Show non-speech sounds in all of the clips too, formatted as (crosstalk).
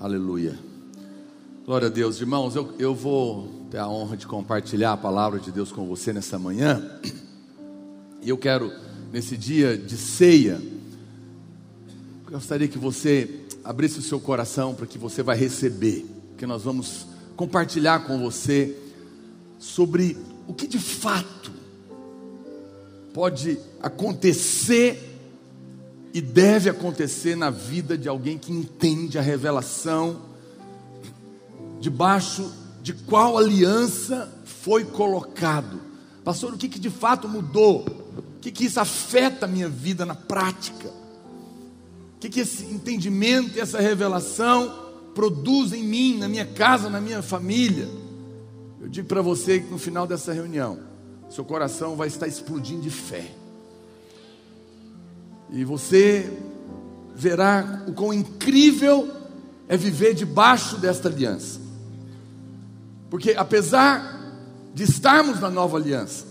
Aleluia. Glória a Deus, irmãos. Eu, eu vou ter a honra de compartilhar a palavra de Deus com você nessa manhã. E eu quero, nesse dia de ceia, gostaria que você abrisse o seu coração para que você vai receber, que nós vamos compartilhar com você sobre o que de fato pode acontecer e deve acontecer na vida de alguém que entende a revelação, debaixo de qual aliança foi colocado. Pastor, o que, que de fato mudou? O que, que isso afeta a minha vida na prática? O que, que esse entendimento e essa revelação produz em mim, na minha casa, na minha família? Eu digo para você que no final dessa reunião, seu coração vai estar explodindo de fé. E você verá o quão incrível é viver debaixo desta aliança. Porque apesar de estarmos na nova aliança,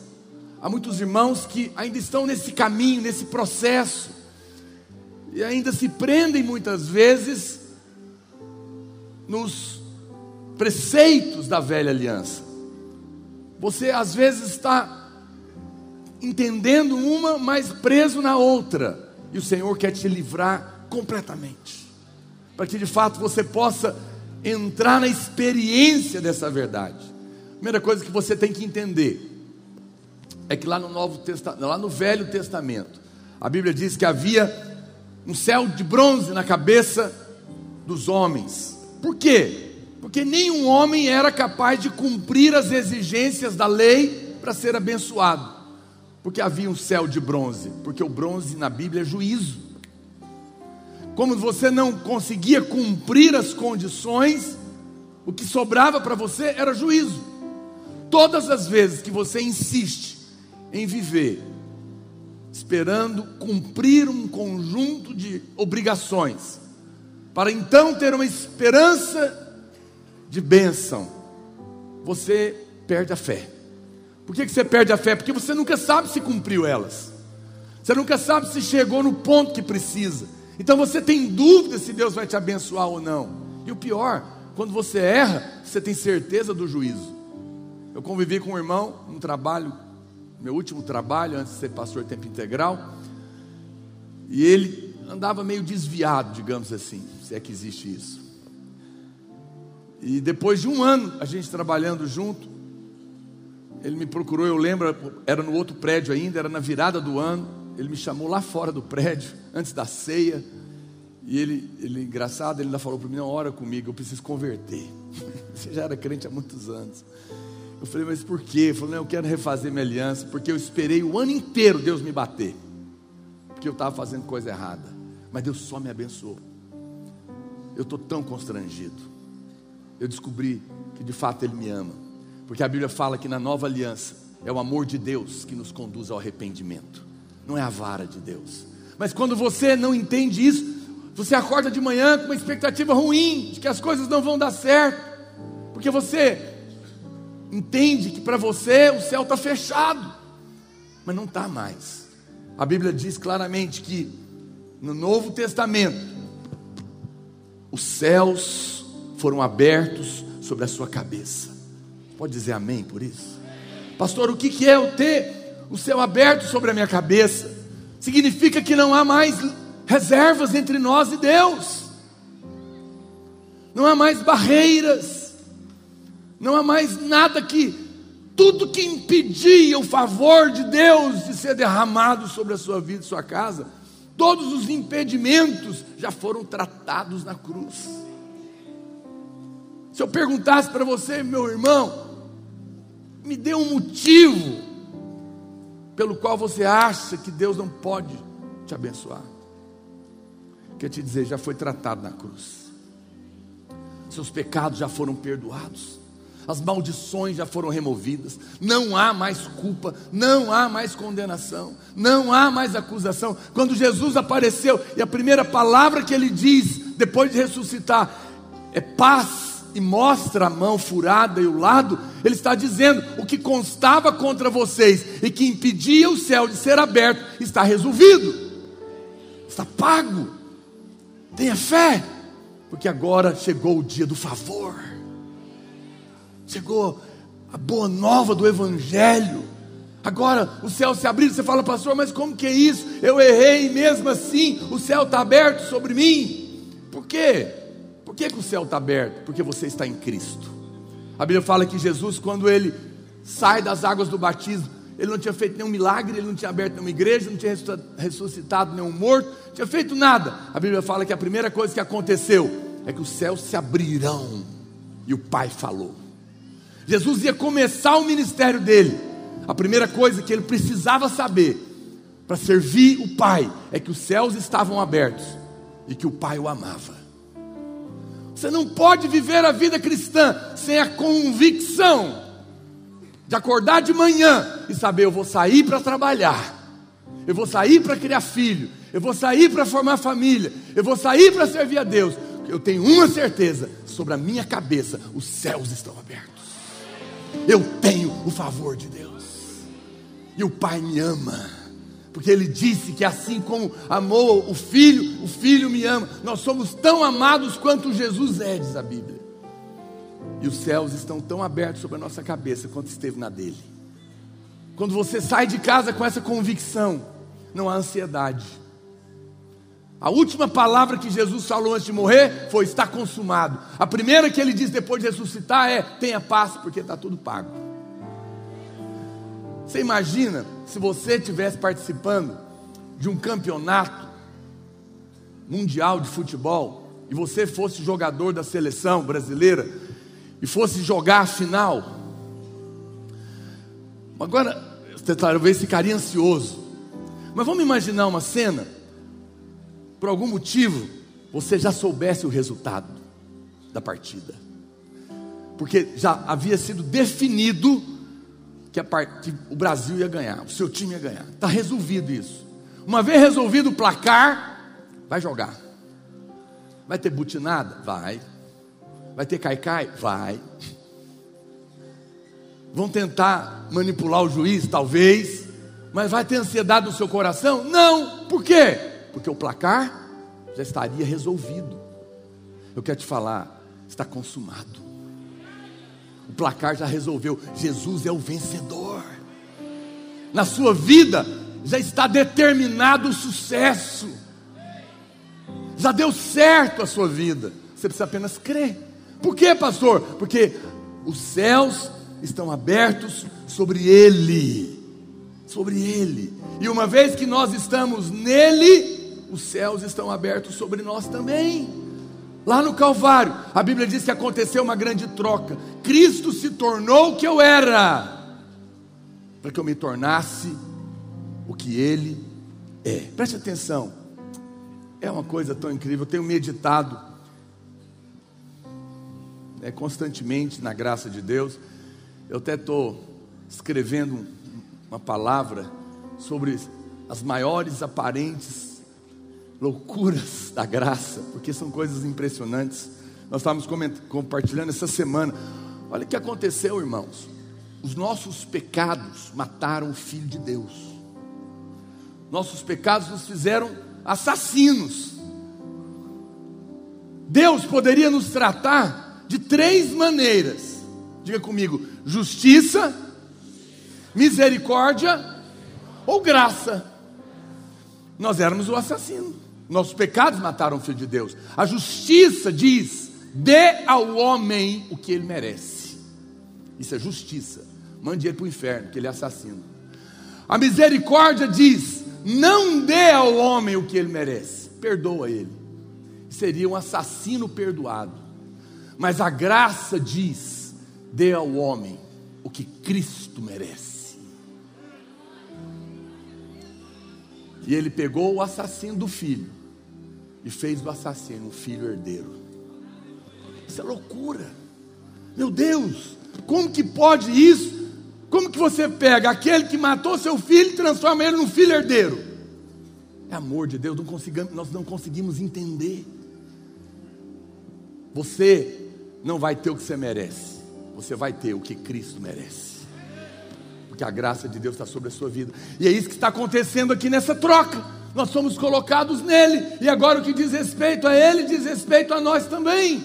há muitos irmãos que ainda estão nesse caminho, nesse processo, e ainda se prendem muitas vezes nos preceitos da velha aliança. Você às vezes está entendendo uma, mas preso na outra. E o Senhor quer te livrar completamente, para que de fato você possa entrar na experiência dessa verdade. Primeira coisa que você tem que entender é que lá no Novo Testamento, lá no Velho Testamento, a Bíblia diz que havia um céu de bronze na cabeça dos homens. Por quê? Porque nenhum homem era capaz de cumprir as exigências da lei para ser abençoado porque havia um céu de bronze, porque o bronze na Bíblia é juízo. Como você não conseguia cumprir as condições, o que sobrava para você era juízo. Todas as vezes que você insiste em viver, esperando cumprir um conjunto de obrigações, para então ter uma esperança de bênção, você perde a fé. Por que, que você perde a fé? Porque você nunca sabe se cumpriu elas. Você nunca sabe se chegou no ponto que precisa. Então você tem dúvida se Deus vai te abençoar ou não. E o pior, quando você erra, você tem certeza do juízo. Eu convivi com um irmão num trabalho, meu último trabalho, antes de ser pastor tempo integral, e ele andava meio desviado, digamos assim, se é que existe isso. E depois de um ano a gente trabalhando junto, ele me procurou, eu lembro, era no outro prédio ainda, era na virada do ano. Ele me chamou lá fora do prédio, antes da ceia. E ele, ele engraçado, ele ainda falou para mim: não, ora comigo, eu preciso converter. (laughs) Você já era crente há muitos anos. Eu falei, mas por quê? Ele falou, não, eu quero refazer minha aliança, porque eu esperei o ano inteiro Deus me bater. Porque eu estava fazendo coisa errada. Mas Deus só me abençoou. Eu estou tão constrangido. Eu descobri que de fato Ele me ama. Porque a Bíblia fala que na nova aliança é o amor de Deus que nos conduz ao arrependimento, não é a vara de Deus. Mas quando você não entende isso, você acorda de manhã com uma expectativa ruim de que as coisas não vão dar certo, porque você entende que para você o céu está fechado, mas não está mais. A Bíblia diz claramente que no Novo Testamento os céus foram abertos sobre a sua cabeça. Pode dizer amém por isso? Pastor, o que é eu ter o céu aberto sobre a minha cabeça? Significa que não há mais reservas entre nós e Deus, não há mais barreiras, não há mais nada que, tudo que impedia o favor de Deus de ser derramado sobre a sua vida e sua casa, todos os impedimentos já foram tratados na cruz. Se eu perguntasse para você, meu irmão, me dê um motivo pelo qual você acha que Deus não pode te abençoar. Quer te dizer, já foi tratado na cruz. Seus pecados já foram perdoados. As maldições já foram removidas. Não há mais culpa, não há mais condenação, não há mais acusação. Quando Jesus apareceu e a primeira palavra que ele diz depois de ressuscitar é paz e mostra a mão furada e o lado, ele está dizendo: o que constava contra vocês e que impedia o céu de ser aberto está resolvido, está pago. Tenha fé. Porque agora chegou o dia do favor. Chegou a boa nova do Evangelho. Agora o céu se abriu. Você fala, pastor, mas como que é isso? Eu errei mesmo assim o céu está aberto sobre mim. Por quê? Que, que o céu está aberto? Porque você está em Cristo. A Bíblia fala que Jesus, quando ele sai das águas do batismo, ele não tinha feito nenhum milagre, ele não tinha aberto nenhuma igreja, não tinha ressuscitado nenhum morto, não tinha feito nada. A Bíblia fala que a primeira coisa que aconteceu é que os céus se abrirão e o Pai falou. Jesus ia começar o ministério dele. A primeira coisa que ele precisava saber para servir o Pai é que os céus estavam abertos e que o Pai o amava. Você não pode viver a vida cristã sem a convicção de acordar de manhã e saber: eu vou sair para trabalhar, eu vou sair para criar filho, eu vou sair para formar família, eu vou sair para servir a Deus. Eu tenho uma certeza: sobre a minha cabeça, os céus estão abertos. Eu tenho o favor de Deus, e o Pai me ama porque ele disse que assim como amou o filho, o filho me ama. Nós somos tão amados quanto Jesus é, diz a Bíblia. E os céus estão tão abertos sobre a nossa cabeça quanto esteve na dele. Quando você sai de casa com essa convicção, não há ansiedade. A última palavra que Jesus falou antes de morrer foi: está consumado. A primeira que ele diz depois de ressuscitar é: tenha paz, porque está tudo pago. Você imagina se você estivesse participando de um campeonato mundial de futebol e você fosse jogador da seleção brasileira e fosse jogar a final. Agora, você talvez ficaria ansioso. Mas vamos imaginar uma cena, por algum motivo, você já soubesse o resultado da partida. Porque já havia sido definido que, part... que o Brasil ia ganhar, o seu time ia ganhar. Está resolvido isso. Uma vez resolvido o placar, vai jogar. Vai ter butinada? Vai. Vai ter caicai? Vai. Vão tentar manipular o juiz? Talvez. Mas vai ter ansiedade no seu coração? Não. Por quê? Porque o placar já estaria resolvido. Eu quero te falar, está consumado. O placar já resolveu. Jesus é o vencedor. Na sua vida já está determinado o sucesso. Já deu certo a sua vida. Você precisa apenas crer. Por quê, pastor? Porque os céus estão abertos sobre ele. Sobre ele. E uma vez que nós estamos nele, os céus estão abertos sobre nós também. Lá no Calvário, a Bíblia diz que aconteceu uma grande troca. Cristo se tornou o que eu era, para que eu me tornasse o que Ele é. Preste atenção, é uma coisa tão incrível. Eu tenho meditado né, constantemente na graça de Deus. Eu até estou escrevendo uma palavra sobre as maiores aparentes loucuras da graça, porque são coisas impressionantes. Nós estávamos compartilhando essa semana. Olha o que aconteceu, irmãos. Os nossos pecados mataram o Filho de Deus. Nossos pecados nos fizeram assassinos. Deus poderia nos tratar de três maneiras. Diga comigo: justiça, misericórdia ou graça. Nós éramos o assassino. Nossos pecados mataram o Filho de Deus. A justiça diz: dê ao homem o que ele merece. Isso é justiça. Mande ele para o inferno, que ele é assassino. A misericórdia diz: não dê ao homem o que ele merece. Perdoa ele. Seria um assassino perdoado. Mas a graça diz: dê ao homem o que Cristo merece. E ele pegou o assassino do filho e fez do assassino um filho herdeiro. Isso é loucura. Meu Deus, como que pode isso? Como que você pega aquele que matou seu filho e transforma ele num filho herdeiro? É amor de Deus, não nós não conseguimos entender. Você não vai ter o que você merece, você vai ter o que Cristo merece. Porque a graça de Deus está sobre a sua vida. E é isso que está acontecendo aqui nessa troca. Nós somos colocados nele, e agora o que diz respeito a ele, diz respeito a nós também.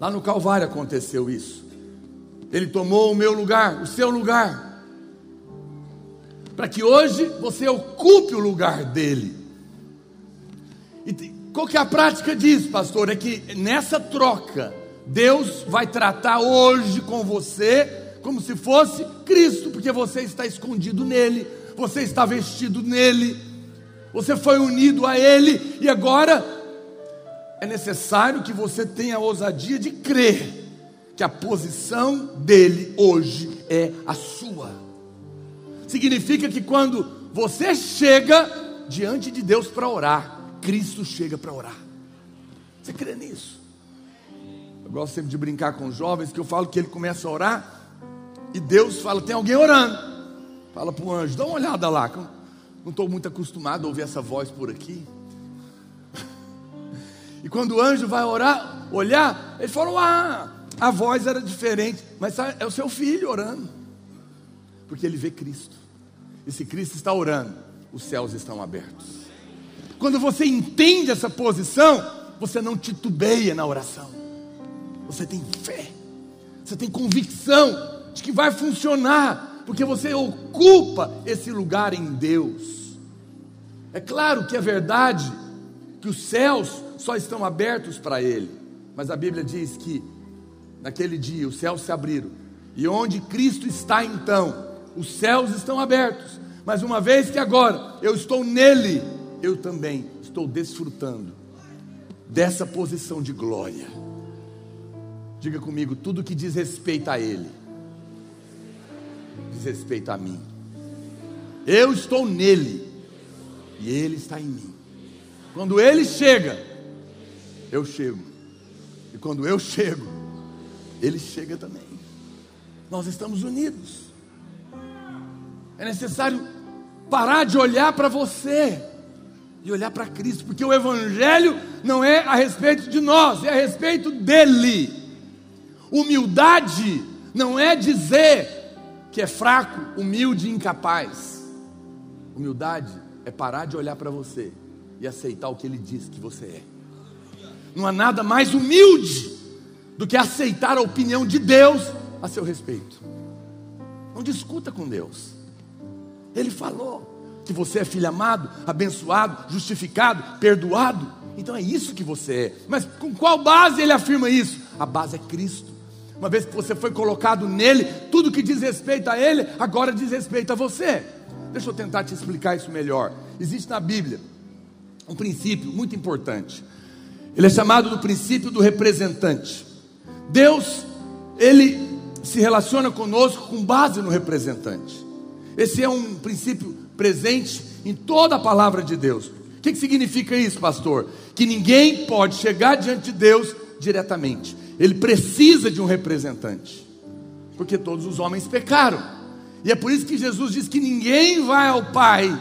Lá no Calvário aconteceu isso. Ele tomou o meu lugar, o seu lugar, para que hoje você ocupe o lugar dele. E qual que é a prática disso, pastor? É que nessa troca, Deus vai tratar hoje com você como se fosse Cristo, porque você está escondido nele, você está vestido nele, você foi unido a ele, e agora é necessário que você tenha a ousadia de crer que a posição dele hoje é a sua. Significa que quando você chega diante de Deus para orar, Cristo chega para orar. Você crê nisso? Eu gosto sempre de brincar com os jovens que eu falo que ele começa a orar e Deus fala: tem alguém orando. Fala para o anjo: dá uma olhada lá. Não estou muito acostumado a ouvir essa voz por aqui. (laughs) E quando o anjo vai orar, olhar, ele falou: Ah, a voz era diferente, mas é o seu filho orando, porque ele vê Cristo. E se Cristo está orando, os céus estão abertos. Quando você entende essa posição, você não titubeia na oração, você tem fé, você tem convicção de que vai funcionar, porque você ocupa esse lugar em Deus. É claro que é verdade que os céus só estão abertos para Ele, mas a Bíblia diz que naquele dia os céus se abriram, e onde Cristo está então, os céus estão abertos, mas uma vez que agora eu estou nele, eu também estou desfrutando dessa posição de glória. Diga comigo, tudo que diz respeito a Ele diz respeito a mim. Eu estou nele e ele está em mim. Quando ele chega, eu chego. E quando eu chego, ele chega também. Nós estamos unidos. É necessário parar de olhar para você e olhar para Cristo, porque o Evangelho não é a respeito de nós, é a respeito dele. Humildade não é dizer que é fraco, humilde e incapaz. Humildade é parar de olhar para você e aceitar o que ele diz que você é. Não há nada mais humilde do que aceitar a opinião de Deus a seu respeito. Não discuta com Deus. Ele falou que você é filho amado, abençoado, justificado, perdoado. Então é isso que você é. Mas com qual base ele afirma isso? A base é Cristo. Uma vez que você foi colocado nele, tudo que diz respeito a ele, agora diz respeito a você. Deixa eu tentar te explicar isso melhor. Existe na Bíblia um princípio muito importante. Ele é chamado do princípio do representante. Deus, ele se relaciona conosco com base no representante. Esse é um princípio presente em toda a palavra de Deus. O que, que significa isso, pastor? Que ninguém pode chegar diante de Deus diretamente ele precisa de um representante, porque todos os homens pecaram, e é por isso que Jesus diz que ninguém vai ao Pai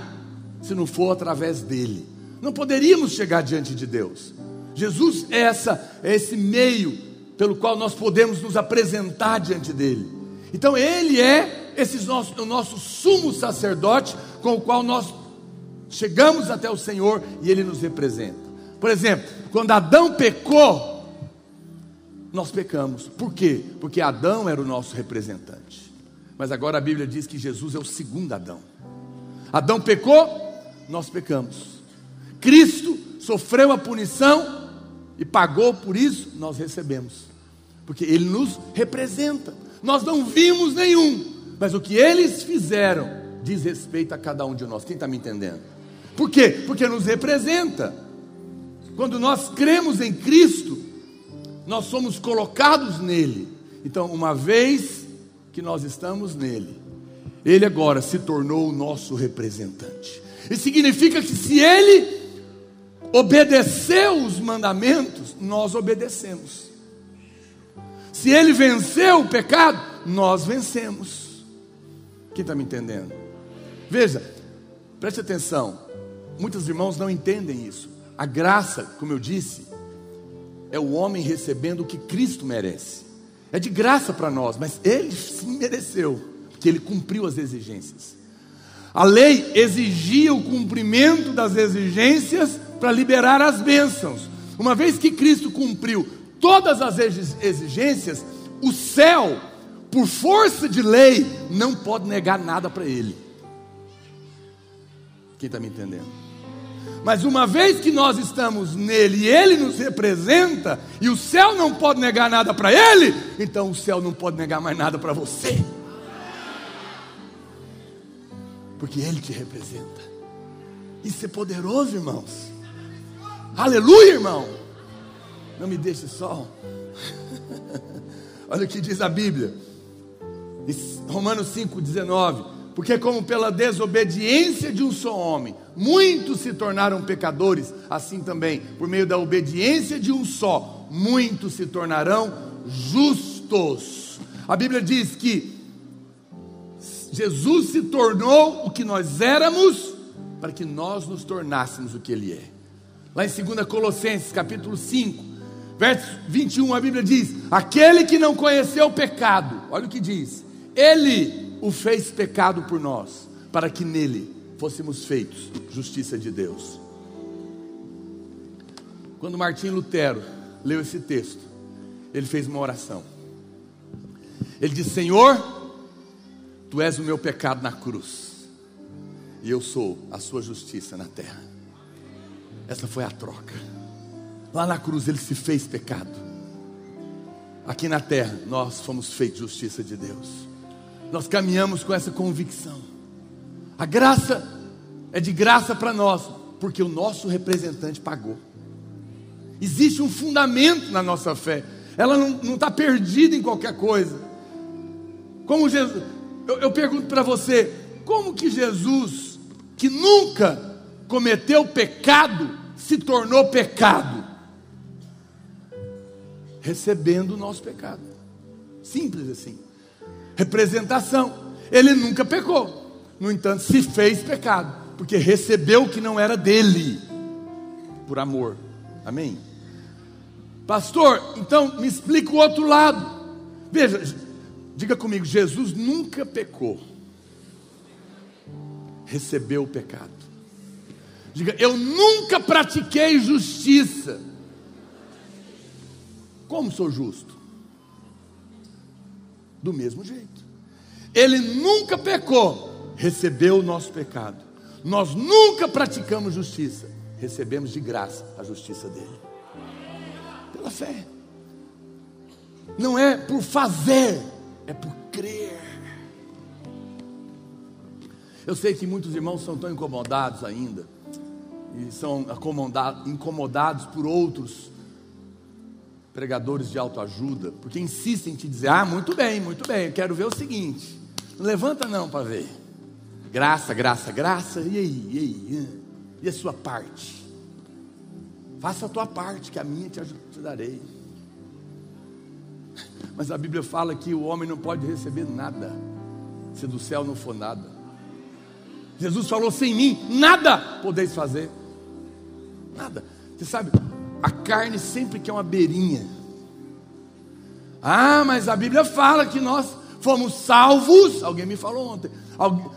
se não for através dele. Não poderíamos chegar diante de Deus. Jesus é, essa, é esse meio pelo qual nós podemos nos apresentar diante dele. Então ele é esse nosso, o nosso sumo sacerdote com o qual nós chegamos até o Senhor e ele nos representa. Por exemplo, quando Adão pecou, nós pecamos. Por quê? Porque Adão era o nosso representante. Mas agora a Bíblia diz que Jesus é o segundo Adão. Adão pecou, nós pecamos. Cristo sofreu a punição e pagou por isso, nós recebemos. Porque ele nos representa. Nós não vimos nenhum, mas o que eles fizeram diz respeito a cada um de nós. Quem está me entendendo? Por quê? Porque nos representa. Quando nós cremos em Cristo, nós somos colocados nele. Então, uma vez que nós estamos nele, ele agora se tornou o nosso representante. Isso significa que se ele obedeceu os mandamentos, nós obedecemos. Se ele venceu o pecado, nós vencemos. Quem está me entendendo? Veja, preste atenção. Muitos irmãos não entendem isso. A graça, como eu disse, é o homem recebendo o que Cristo merece. É de graça para nós, mas ele sim mereceu, porque ele cumpriu as exigências. A lei exigia o cumprimento das exigências para liberar as bênçãos. Uma vez que Cristo cumpriu todas as exigências, o céu, por força de lei, não pode negar nada para ele. Quem está me entendendo? Mas uma vez que nós estamos nele e ele nos representa, e o céu não pode negar nada para ele, então o céu não pode negar mais nada para você. Porque ele te representa. Isso é poderoso, irmãos. Aleluia, irmão. Não me deixe só. (laughs) Olha o que diz a Bíblia. Romanos 5,19 porque, como pela desobediência de um só homem, muitos se tornaram pecadores, assim também, por meio da obediência de um só, muitos se tornarão justos. A Bíblia diz que Jesus se tornou o que nós éramos, para que nós nos tornássemos o que Ele é. Lá em 2 Colossenses, capítulo 5, verso 21, a Bíblia diz: Aquele que não conheceu o pecado, olha o que diz, Ele o fez pecado por nós, para que nele fôssemos feitos justiça de Deus. Quando Martim Lutero leu esse texto, ele fez uma oração. Ele disse: Senhor, tu és o meu pecado na cruz, e eu sou a sua justiça na terra. Essa foi a troca. Lá na cruz ele se fez pecado. Aqui na terra nós fomos feitos justiça de Deus nós caminhamos com essa convicção. A graça é de graça para nós, porque o nosso representante pagou. Existe um fundamento na nossa fé, ela não está perdida em qualquer coisa. Como Jesus, eu, eu pergunto para você, como que Jesus, que nunca cometeu pecado, se tornou pecado? Recebendo o nosso pecado. Simples assim representação. Ele nunca pecou, no entanto, se fez pecado, porque recebeu o que não era dele, por amor. Amém? Pastor, então me explica o outro lado. Veja, diga comigo: Jesus nunca pecou, recebeu o pecado. Diga, eu nunca pratiquei justiça. Como sou justo? Do mesmo jeito. Ele nunca pecou, recebeu o nosso pecado. Nós nunca praticamos justiça, recebemos de graça a justiça dele. Pela fé. Não é por fazer, é por crer. Eu sei que muitos irmãos são tão incomodados ainda, e são incomodados por outros pregadores de autoajuda, porque insistem em te dizer: ah, muito bem, muito bem, eu quero ver o seguinte. Não levanta não para ver. Graça, graça, graça, e aí, e aí? E a sua parte? Faça a tua parte, que a minha te, te darei. Mas a Bíblia fala que o homem não pode receber nada, se do céu não for nada. Jesus falou: sem mim, nada podeis fazer. Nada. Você sabe, a carne sempre quer uma beirinha. Ah, mas a Bíblia fala que nós fomos salvos. Alguém me falou ontem.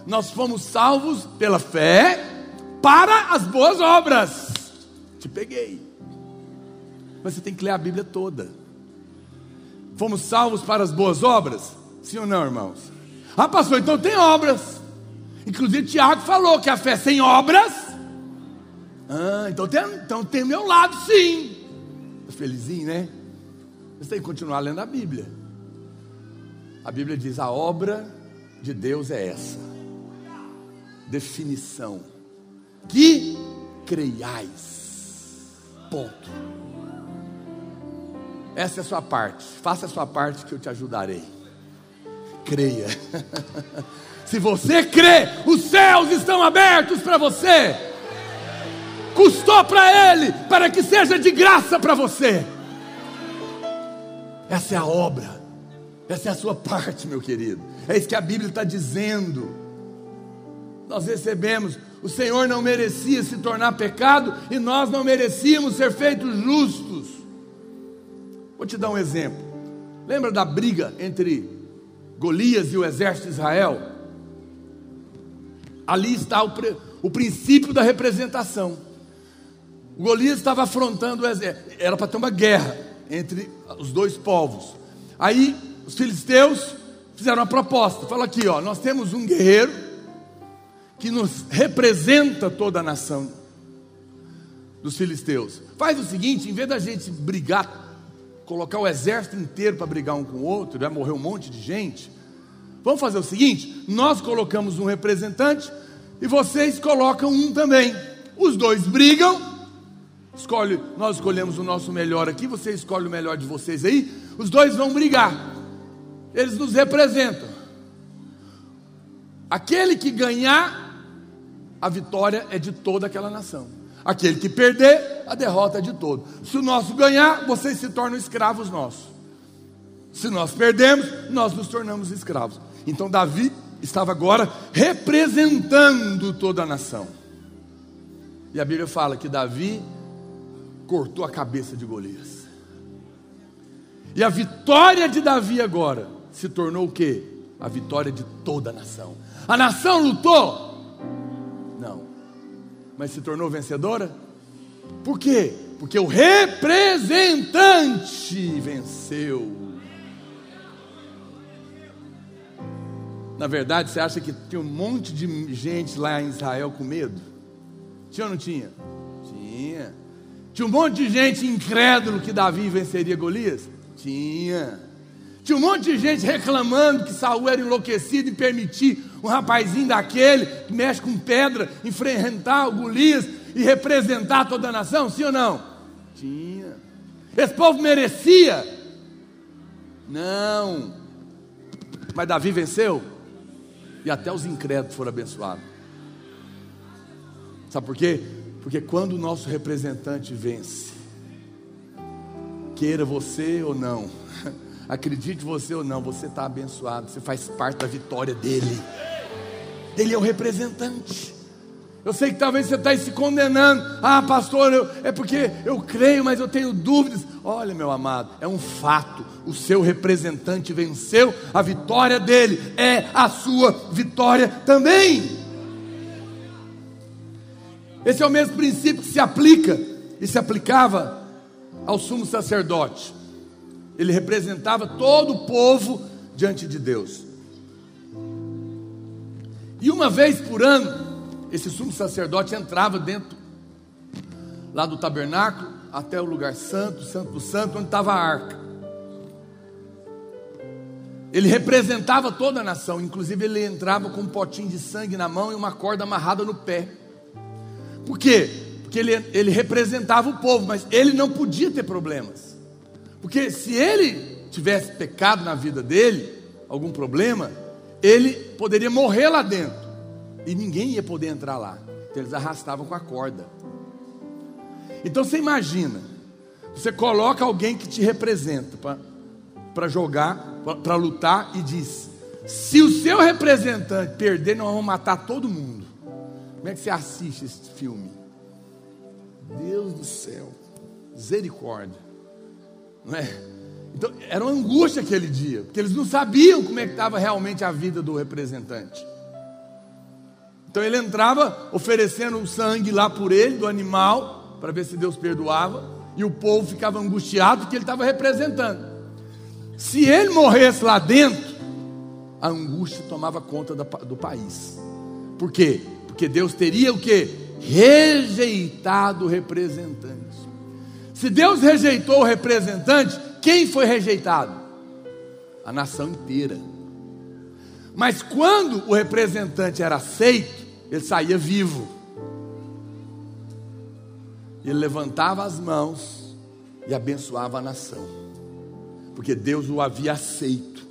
Nós fomos salvos pela fé para as boas obras. Te peguei. Mas você tem que ler a Bíblia toda. Fomos salvos para as boas obras? Sim ou não, irmãos? Ah, pastor, então tem obras. Inclusive, Tiago falou que a fé sem obras ah, então tem, então tem meu lado sim. Felizinho, né? Você tem que continuar lendo a Bíblia. A Bíblia diz: a obra de Deus é essa. Definição. Que creiais. Ponto. Essa é a sua parte. Faça a sua parte que eu te ajudarei. Creia. (laughs) Se você crê, os céus estão abertos para você custou para Ele, para que seja de graça para você. Essa é a obra, essa é a sua parte, meu querido. É isso que a Bíblia está dizendo. Nós recebemos, o Senhor não merecia se tornar pecado e nós não merecíamos ser feitos justos. Vou te dar um exemplo. Lembra da briga entre Golias e o exército de Israel? Ali está o, o princípio da representação. Golias estava afrontando o exército, era para ter uma guerra entre os dois povos. Aí os filisteus fizeram uma proposta: fala aqui, ó, nós temos um guerreiro que nos representa toda a nação dos filisteus. Faz o seguinte, em vez da gente brigar, colocar o exército inteiro para brigar um com o outro, vai morrer um monte de gente. Vamos fazer o seguinte: nós colocamos um representante e vocês colocam um também. Os dois brigam. Escolhe, nós escolhemos o nosso melhor aqui, você escolhe o melhor de vocês aí. Os dois vão brigar. Eles nos representam. Aquele que ganhar, a vitória é de toda aquela nação. Aquele que perder, a derrota é de todo. Se o nosso ganhar, vocês se tornam escravos nossos. Se nós perdemos, nós nos tornamos escravos. Então Davi estava agora representando toda a nação. E a Bíblia fala que Davi cortou a cabeça de Golias. E a vitória de Davi agora se tornou o que? A vitória de toda a nação. A nação lutou? Não. Mas se tornou vencedora? Por quê? Porque o representante venceu. Na verdade, você acha que tinha um monte de gente lá em Israel com medo? Tinha ou não tinha? Tinha. Tinha um monte de gente incrédulo que Davi venceria Golias? Tinha. Tinha um monte de gente reclamando que Saul era enlouquecido em permitir um rapazinho daquele que mexe com pedra enfrentar o Golias e representar toda a nação? Sim ou não? Tinha. Esse povo merecia? Não. Mas Davi venceu? e até os incrédulos foram abençoados. Sabe por quê? Porque quando o nosso representante vence, queira você ou não, (laughs) acredite você ou não, você está abençoado, você faz parte da vitória dele. Ele é o representante. Eu sei que talvez você está se condenando. Ah, pastor, eu, é porque eu creio, mas eu tenho dúvidas. Olha, meu amado, é um fato. O seu representante venceu, a vitória dele é a sua vitória também. Esse é o mesmo princípio que se aplica e se aplicava ao sumo sacerdote. Ele representava todo o povo diante de Deus. E uma vez por ano, esse sumo sacerdote entrava dentro lá do tabernáculo até o lugar santo, santo santo, onde estava a arca. Ele representava toda a nação, inclusive ele entrava com um potinho de sangue na mão e uma corda amarrada no pé. Por quê? Porque ele, ele representava o povo, mas ele não podia ter problemas. Porque se ele tivesse pecado na vida dele, algum problema, ele poderia morrer lá dentro e ninguém ia poder entrar lá. Então eles arrastavam com a corda. Então você imagina, você coloca alguém que te representa para jogar, para lutar e diz: se o seu representante perder, nós vamos matar todo mundo. Como é que você assiste esse filme? Deus do céu, misericórdia, não é? Então era uma angústia aquele dia, porque eles não sabiam como é que estava realmente a vida do representante. Então ele entrava oferecendo o sangue lá por ele, do animal, para ver se Deus perdoava, e o povo ficava angustiado porque ele estava representando. Se ele morresse lá dentro, a angústia tomava conta do país. Por quê? Porque Deus teria o que? Rejeitado o representante. Se Deus rejeitou o representante, quem foi rejeitado? A nação inteira. Mas quando o representante era aceito, ele saía vivo. Ele levantava as mãos e abençoava a nação, porque Deus o havia aceito.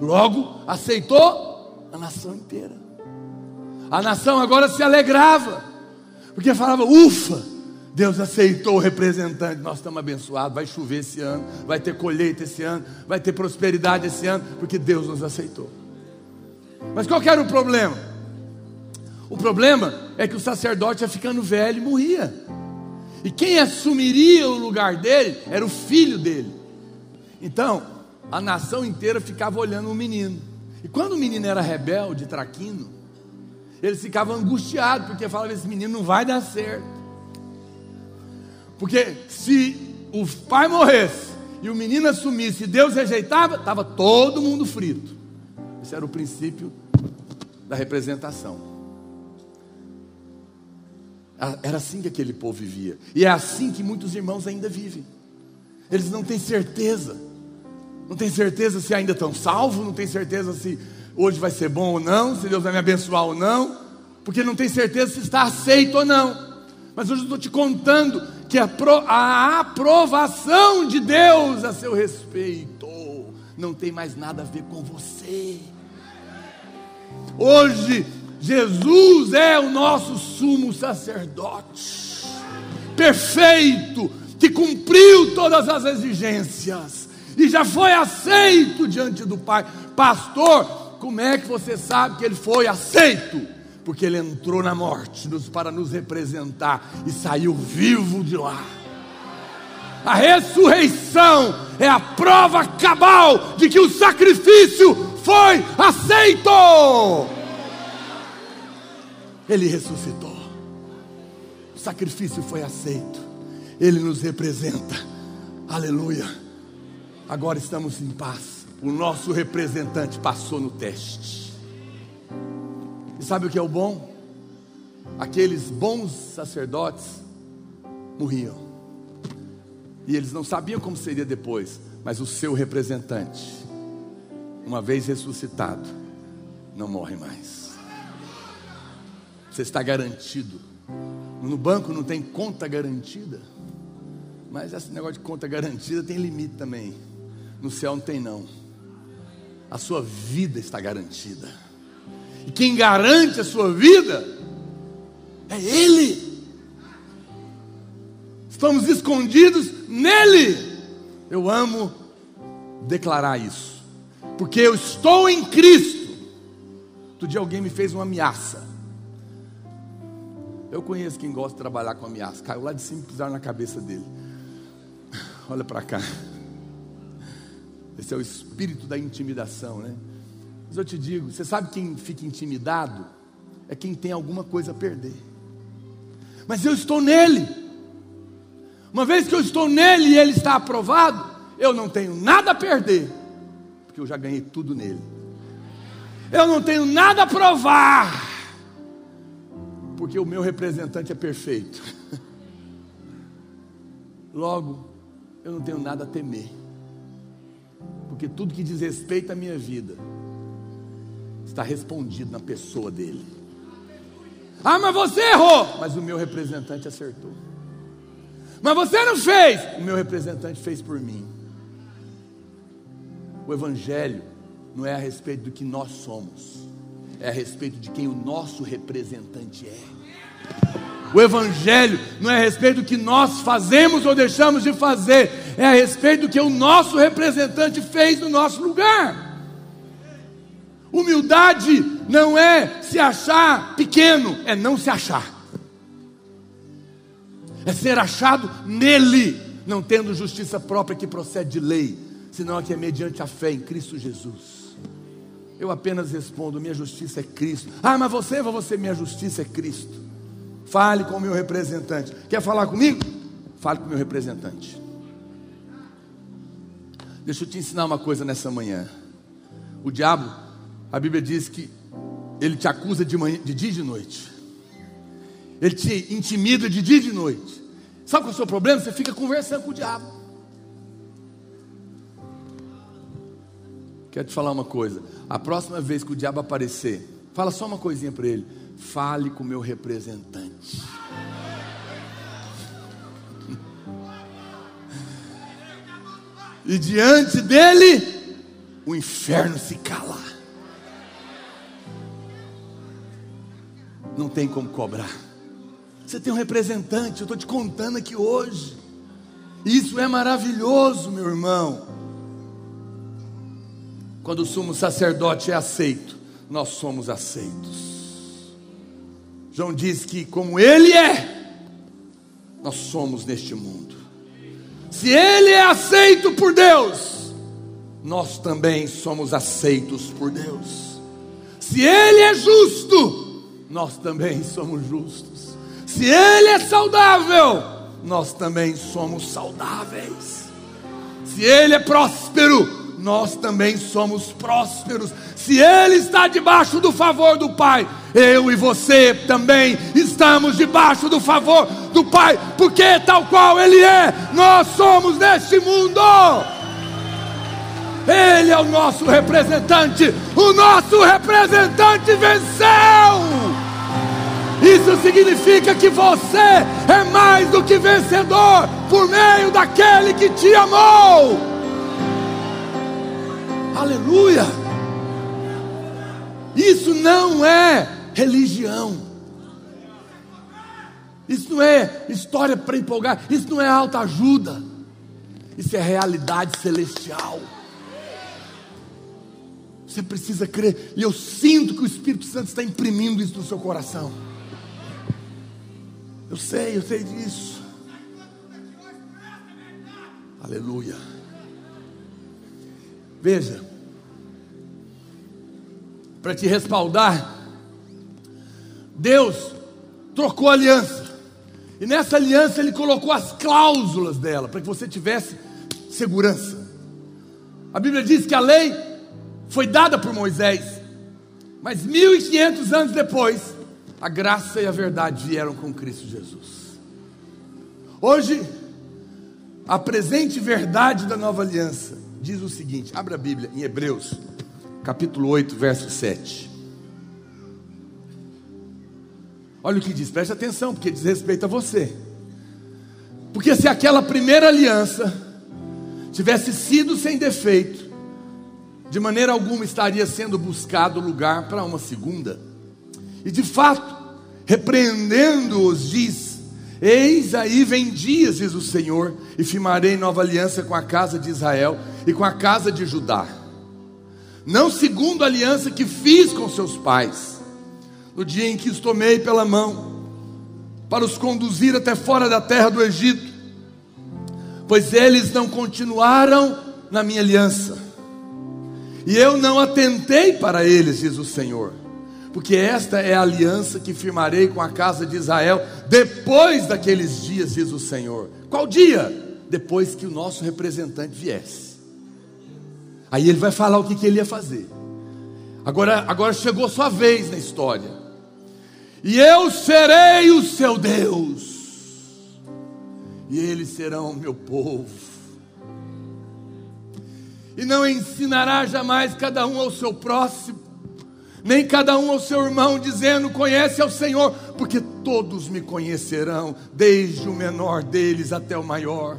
Logo, aceitou a nação inteira. A nação agora se alegrava, porque falava: ufa, Deus aceitou o representante, nós estamos abençoados. Vai chover esse ano, vai ter colheita esse ano, vai ter prosperidade esse ano, porque Deus nos aceitou. Mas qual era o problema? O problema é que o sacerdote ia ficando velho e morria. E quem assumiria o lugar dele era o filho dele. Então, a nação inteira ficava olhando o menino. E quando o menino era rebelde, traquino, eles ficavam angustiados, porque falavam: esse menino não vai dar certo. Porque se o pai morresse e o menino assumisse e Deus rejeitava, estava todo mundo frito. Esse era o princípio da representação. Era assim que aquele povo vivia. E é assim que muitos irmãos ainda vivem. Eles não têm certeza. Não têm certeza se ainda estão salvos, não têm certeza se hoje vai ser bom ou não, se Deus vai me abençoar ou não, porque não tem certeza se está aceito ou não. Mas hoje eu estou te contando que a, pro, a aprovação de Deus a seu respeito não tem mais nada a ver com você. Hoje, Jesus é o nosso sumo sacerdote, perfeito, que cumpriu todas as exigências e já foi aceito diante do Pai. Pastor, como é que você sabe que ele foi aceito? Porque ele entrou na morte para nos representar e saiu vivo de lá. A ressurreição é a prova cabal de que o sacrifício foi aceito. Ele ressuscitou. O sacrifício foi aceito. Ele nos representa. Aleluia. Agora estamos em paz. O nosso representante passou no teste. E sabe o que é o bom? Aqueles bons sacerdotes morriam. E eles não sabiam como seria depois, mas o seu representante, uma vez ressuscitado, não morre mais. Você está garantido. No banco não tem conta garantida. Mas esse negócio de conta garantida tem limite também. No céu não tem não. A sua vida está garantida. E quem garante a sua vida é Ele. Estamos escondidos nele. Eu amo declarar isso. Porque eu estou em Cristo. Outro dia alguém me fez uma ameaça. Eu conheço quem gosta de trabalhar com ameaça. Caiu lá de cima e pisaram na cabeça dele. Olha para cá. Esse é o espírito da intimidação, né? Mas eu te digo, você sabe quem fica intimidado? É quem tem alguma coisa a perder. Mas eu estou nele. Uma vez que eu estou nele e ele está aprovado, eu não tenho nada a perder, porque eu já ganhei tudo nele. Eu não tenho nada a provar, porque o meu representante é perfeito. (laughs) Logo, eu não tenho nada a temer, porque tudo que diz respeito à minha vida está respondido na pessoa dele. Ah, mas você errou, mas o meu representante acertou. Mas você não fez, o meu representante fez por mim. O Evangelho não é a respeito do que nós somos, é a respeito de quem o nosso representante é. O Evangelho não é a respeito do que nós fazemos ou deixamos de fazer, é a respeito do que o nosso representante fez no nosso lugar. Humildade não é se achar pequeno, é não se achar. É ser achado nele, não tendo justiça própria que procede de lei, senão que é mediante a fé em Cristo Jesus. Eu apenas respondo: minha justiça é Cristo. Ah, mas você, você, minha justiça é Cristo. Fale com o meu representante. Quer falar comigo? Fale com o meu representante. Deixa eu te ensinar uma coisa nessa manhã. O diabo, a Bíblia diz que ele te acusa de, manhã, de dia e de noite. Ele te intimida de dia e de noite. Sabe qual é o seu problema? Você fica conversando com o diabo. Quero te falar uma coisa. A próxima vez que o diabo aparecer, fala só uma coisinha para ele fale com o meu representante. E diante dele, o inferno se cala. Não tem como cobrar. Você tem um representante, eu estou te contando aqui hoje. Isso é maravilhoso, meu irmão. Quando o sumo sacerdote é aceito, nós somos aceitos. João diz que, como Ele é, nós somos neste mundo. Se Ele é aceito por Deus, nós também somos aceitos por Deus. Se Ele é justo, nós também somos justos. Se Ele é saudável, nós também somos saudáveis. Se Ele é próspero, nós também somos prósperos. Se Ele está debaixo do favor do Pai, eu e você também estamos debaixo do favor do Pai, porque tal qual Ele é, nós somos neste mundo. Ele é o nosso representante, o nosso representante venceu. Isso significa que você é mais do que vencedor por meio daquele que te amou. Aleluia! Isso não é religião. Isso não é história para empolgar. Isso não é alta ajuda. Isso é realidade celestial. Você precisa crer. E eu sinto que o Espírito Santo está imprimindo isso no seu coração. Eu sei, eu sei disso. Aleluia. Veja, para te respaldar, Deus trocou a aliança. E nessa aliança ele colocou as cláusulas dela, para que você tivesse segurança. A Bíblia diz que a lei foi dada por Moisés, mas 1500 anos depois, a graça e a verdade vieram com Cristo Jesus. Hoje, a presente verdade da nova aliança diz o seguinte: abra a Bíblia em Hebreus, capítulo 8, verso 7. Olha o que diz, preste atenção, porque diz respeito a você. Porque se aquela primeira aliança tivesse sido sem defeito, de maneira alguma estaria sendo buscado lugar para uma segunda. E de fato, repreendendo-os, diz: Eis aí vem dias, diz o Senhor, e firmarei nova aliança com a casa de Israel e com a casa de Judá. Não segundo a aliança que fiz com seus pais, no dia em que os tomei pela mão, para os conduzir até fora da terra do Egito, pois eles não continuaram na minha aliança, e eu não atentei para eles, diz o Senhor porque esta é a aliança que firmarei com a casa de Israel depois daqueles dias, diz o Senhor. Qual dia? Depois que o nosso representante viesse. Aí ele vai falar o que, que ele ia fazer. Agora, agora chegou sua vez na história. E eu serei o seu Deus, e eles serão meu povo. E não ensinará jamais cada um ao seu próximo nem cada um ao seu irmão, dizendo: Conhece ao Senhor, porque todos me conhecerão, desde o menor deles até o maior,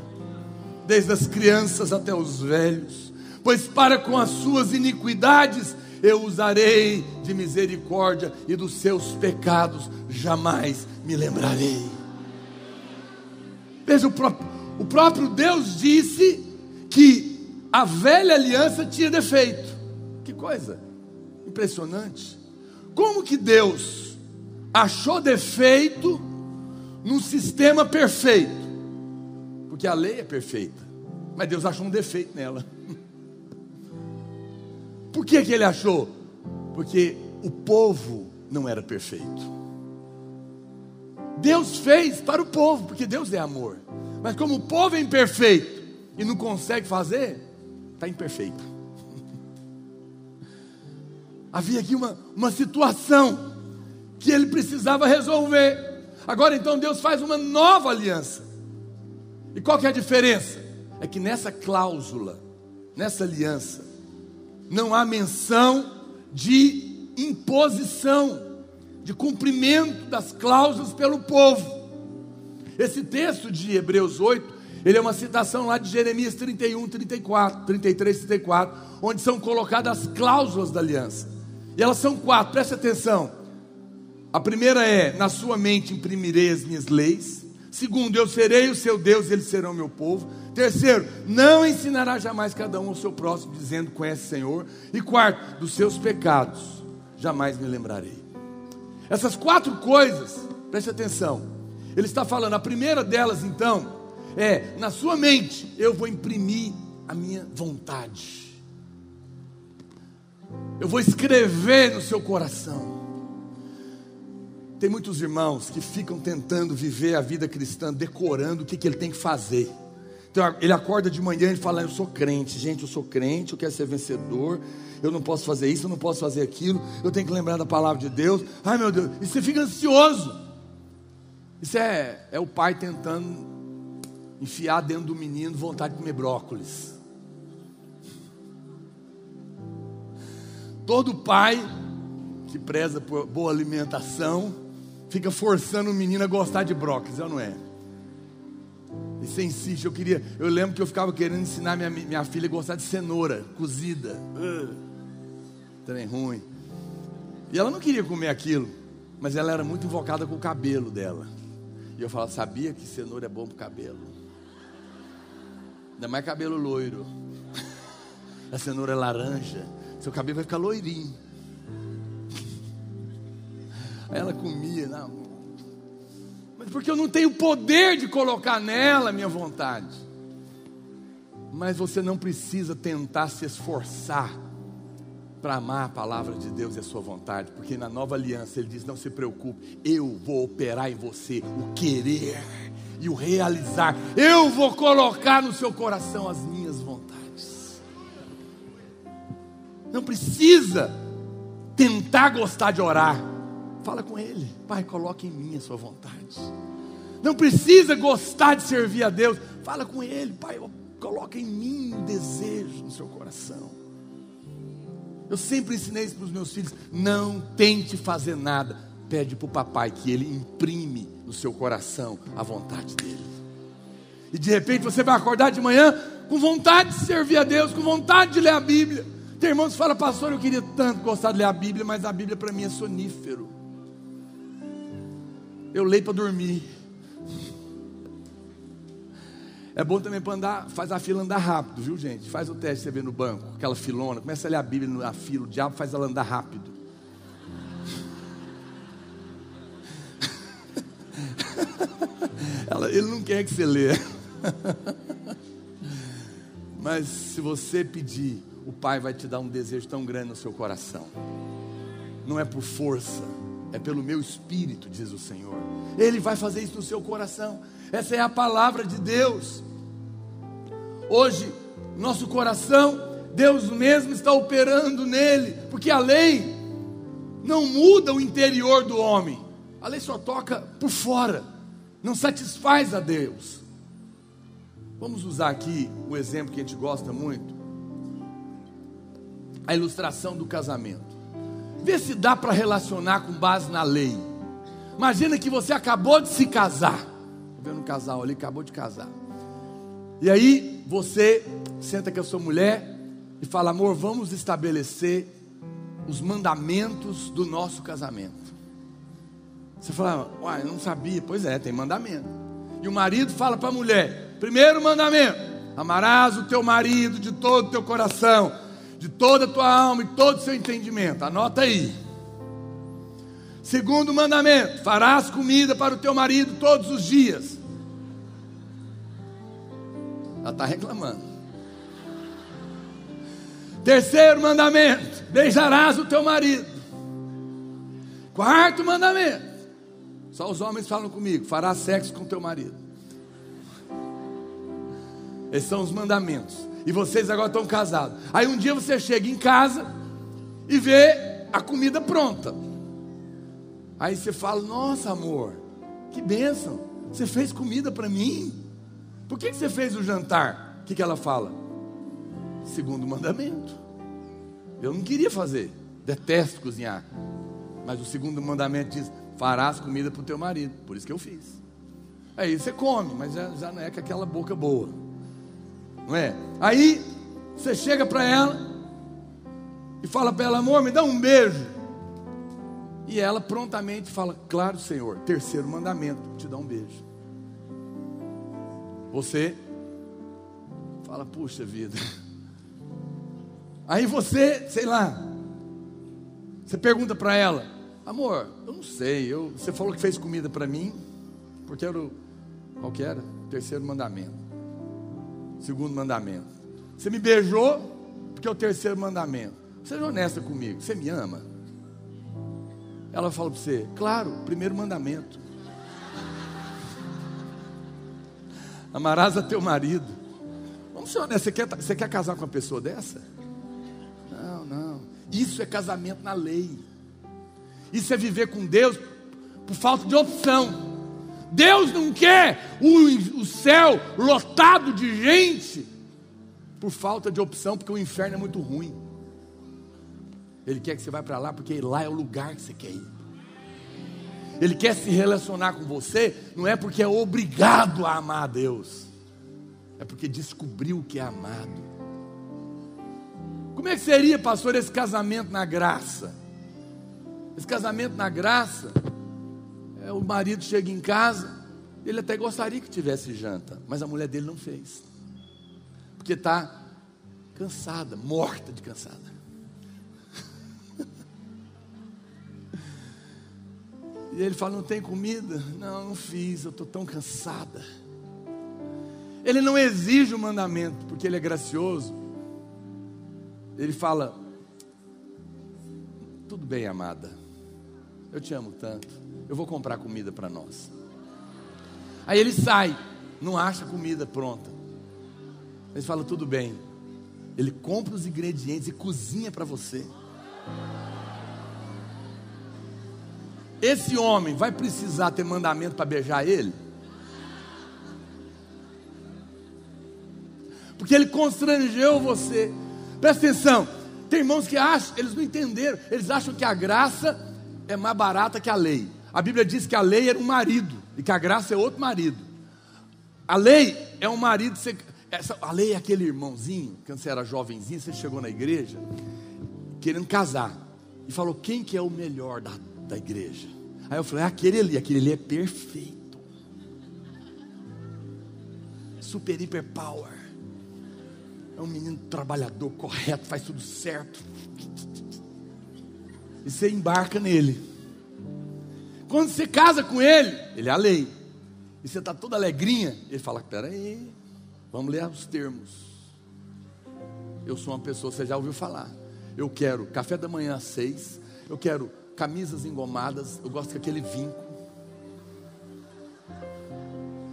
desde as crianças até os velhos, pois para com as suas iniquidades eu usarei de misericórdia e dos seus pecados jamais me lembrarei. Veja, o próprio, o próprio Deus disse que a velha aliança tinha defeito. Que coisa! Impressionante. Como que Deus achou defeito num sistema perfeito? Porque a lei é perfeita, mas Deus achou um defeito nela. Por que, que ele achou? Porque o povo não era perfeito. Deus fez para o povo, porque Deus é amor. Mas como o povo é imperfeito e não consegue fazer, está imperfeito. (laughs) Havia aqui uma, uma situação que ele precisava resolver. Agora então Deus faz uma nova aliança. E qual que é a diferença? É que nessa cláusula, nessa aliança, não há menção de imposição, de cumprimento das cláusulas pelo povo. Esse texto de Hebreus 8, ele é uma citação lá de Jeremias 31, 34, 33, 34, onde são colocadas as cláusulas da aliança. E elas são quatro, preste atenção. A primeira é: na sua mente imprimirei as minhas leis. Segundo, eu serei o seu Deus e eles serão meu povo. Terceiro, não ensinará jamais cada um ao seu próximo, dizendo: Conhece o Senhor. E quarto, dos seus pecados jamais me lembrarei. Essas quatro coisas, preste atenção. Ele está falando, a primeira delas, então, é: na sua mente eu vou imprimir a minha vontade. Eu vou escrever no seu coração. Tem muitos irmãos que ficam tentando viver a vida cristã, decorando o que, que ele tem que fazer. Então ele acorda de manhã e fala: Eu sou crente, gente, eu sou crente, eu quero ser vencedor, eu não posso fazer isso, eu não posso fazer aquilo, eu tenho que lembrar da palavra de Deus. Ai meu Deus, e você fica ansioso. Isso é, é o pai tentando enfiar dentro do menino vontade de comer brócolis. Todo pai que preza por boa alimentação fica forçando o menino a gostar de brócolis, não é? E você insiste, eu queria, eu lembro que eu ficava querendo ensinar minha, minha filha a gostar de cenoura cozida. Uh, trem ruim. E ela não queria comer aquilo, mas ela era muito invocada com o cabelo dela. E eu falava, sabia que cenoura é bom para o cabelo? Ainda mais cabelo loiro. (laughs) A cenoura é laranja, seu cabelo vai ficar loirinho. Ela comia, não. Mas porque eu não tenho poder de colocar nela a minha vontade. Mas você não precisa tentar se esforçar para amar a palavra de Deus e a sua vontade, porque na nova aliança ele diz: Não se preocupe, eu vou operar em você o querer e o realizar, eu vou colocar no seu coração as minhas vontades. Não precisa tentar gostar de orar, fala com ele, Pai, coloque em mim a sua vontade. Não precisa gostar de servir a Deus, fala com ele, Pai, coloque em mim o desejo no seu coração. Eu sempre ensinei isso para os meus filhos: não tente fazer nada. Pede para o papai que ele imprime no seu coração a vontade dele. E de repente você vai acordar de manhã com vontade de servir a Deus, com vontade de ler a Bíblia. Tem irmãos que falam, pastor, eu queria tanto gostar de ler a Bíblia, mas a Bíblia para mim é sonífero. Eu leio para dormir. É bom também para andar, faz a fila andar rápido, viu gente? Faz o teste, você vê no banco, aquela filona, começa a ler a Bíblia na fila, o diabo faz ela andar rápido. (laughs) Ela, ele não quer que você lê. (laughs) Mas se você pedir, o Pai vai te dar um desejo tão grande no seu coração. Não é por força, é pelo meu espírito, diz o Senhor. Ele vai fazer isso no seu coração. Essa é a palavra de Deus. Hoje, nosso coração, Deus mesmo está operando nele, porque a lei não muda o interior do homem, a lei só toca por fora, não satisfaz a Deus. Vamos usar aqui o exemplo que a gente gosta muito, a ilustração do casamento. Vê se dá para relacionar com base na lei. Imagina que você acabou de se casar. Estou vendo um casal ali, acabou de casar. E aí você senta com a sua mulher e fala: amor, vamos estabelecer os mandamentos do nosso casamento. Você fala, uai, não sabia. Pois é, tem mandamento. E o marido fala para a mulher: primeiro mandamento, amarás o teu marido de todo o teu coração, de toda a tua alma e todo o seu entendimento. Anota aí. Segundo mandamento, farás comida para o teu marido todos os dias. Ela está reclamando. Terceiro mandamento: beijarás o teu marido. Quarto mandamento: só os homens falam comigo, farás sexo com teu marido. Esses são os mandamentos. E vocês agora estão casados. Aí um dia você chega em casa e vê a comida pronta. Aí você fala: Nossa, amor, que bênção. Você fez comida para mim. Por que, que você fez o jantar? O que, que ela fala? Segundo mandamento. Eu não queria fazer, detesto cozinhar. Mas o segundo mandamento diz: farás comida para o teu marido. Por isso que eu fiz. Aí você come, mas já, já não é com aquela boca boa. Não é? Aí você chega para ela e fala para ela: amor, me dá um beijo. E ela prontamente fala: Claro, Senhor. Terceiro mandamento: te dá um beijo. Você fala, puxa vida. (laughs) Aí você, sei lá, você pergunta para ela, amor, eu não sei, eu, você falou que fez comida para mim, porque era o, qual que era? terceiro mandamento. Segundo mandamento. Você me beijou, porque é o terceiro mandamento. Seja honesta comigo, você me ama? Ela fala para você: Claro, primeiro mandamento. Amarás a teu marido. Vamos ser honestos, você quer, você quer casar com uma pessoa dessa? Não, não. Isso é casamento na lei. Isso é viver com Deus por falta de opção. Deus não quer o, o céu lotado de gente por falta de opção, porque o inferno é muito ruim. Ele quer que você vá para lá porque lá é o lugar que você quer ir. Ele quer se relacionar com você, não é porque é obrigado a amar a Deus, é porque descobriu que é amado. Como é que seria, pastor, esse casamento na graça? Esse casamento na graça, é, o marido chega em casa, ele até gostaria que tivesse janta, mas a mulher dele não fez, porque está cansada, morta de cansada. (laughs) E ele fala: Não tem comida? Não, não fiz, eu estou tão cansada. Ele não exige o mandamento, porque ele é gracioso. Ele fala: Tudo bem, amada, eu te amo tanto, eu vou comprar comida para nós. Aí ele sai, não acha comida pronta. Ele fala: Tudo bem. Ele compra os ingredientes e cozinha para você. Esse homem vai precisar ter mandamento para beijar ele? Porque ele constrangeu você. Presta atenção. Tem irmãos que acham, eles não entenderam. Eles acham que a graça é mais barata que a lei. A Bíblia diz que a lei era um marido e que a graça é outro marido. A lei é um marido. Você, essa, a lei é aquele irmãozinho, quando você era jovenzinho, você chegou na igreja querendo casar e falou: quem que é o melhor da, da igreja. Aí eu falei, é aquele ali, aquele ali é perfeito. Super hiper power. É um menino trabalhador, correto, faz tudo certo. E você embarca nele. Quando você casa com ele, ele é a lei. E você está toda alegrinha, ele fala: peraí, vamos ler os termos. Eu sou uma pessoa, você já ouviu falar. Eu quero café da manhã às seis. Eu quero camisas engomadas, eu gosto daquele vinco.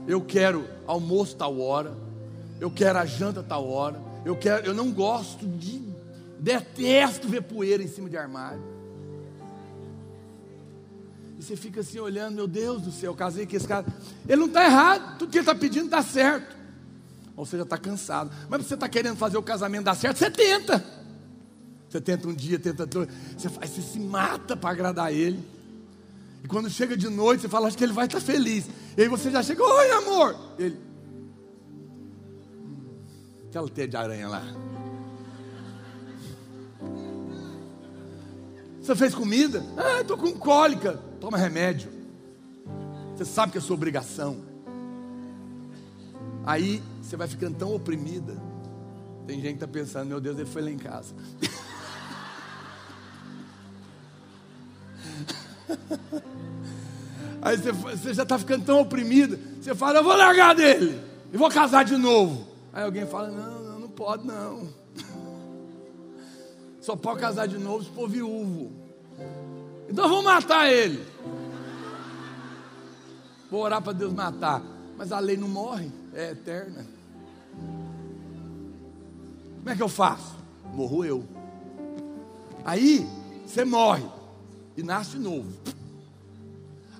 Eu quero almoço tal hora, eu quero a janta tal hora, eu quero, eu não gosto de detesto ver poeira em cima de armário. E você fica assim olhando, meu Deus do céu, eu casei com esse cara. Ele não está errado, tudo que ele está pedindo está certo. Ou seja, está cansado. Mas você está querendo fazer o casamento dar certo, você tenta. Você tenta um dia, tenta dois, você, faz, você se mata para agradar ele. E quando chega de noite, você fala, acho que ele vai estar feliz. E aí você já chega, oi amor. Ele. Hum, aquela teia de aranha lá. Você fez comida? Ah, estou com cólica. Toma remédio. Você sabe que é sua obrigação. Aí você vai ficando tão oprimida. Tem gente que está pensando, meu Deus, ele foi lá em casa. (laughs) Aí você, você já está ficando tão oprimido, você fala, eu vou largar dele, e vou casar de novo. Aí alguém fala, não, não, não pode não. (laughs) Só pode casar de novo se for viúvo. Então vou matar ele. Vou orar para Deus matar. Mas a lei não morre, é eterna. Como é que eu faço? Morro eu. Aí você morre e nasce de novo.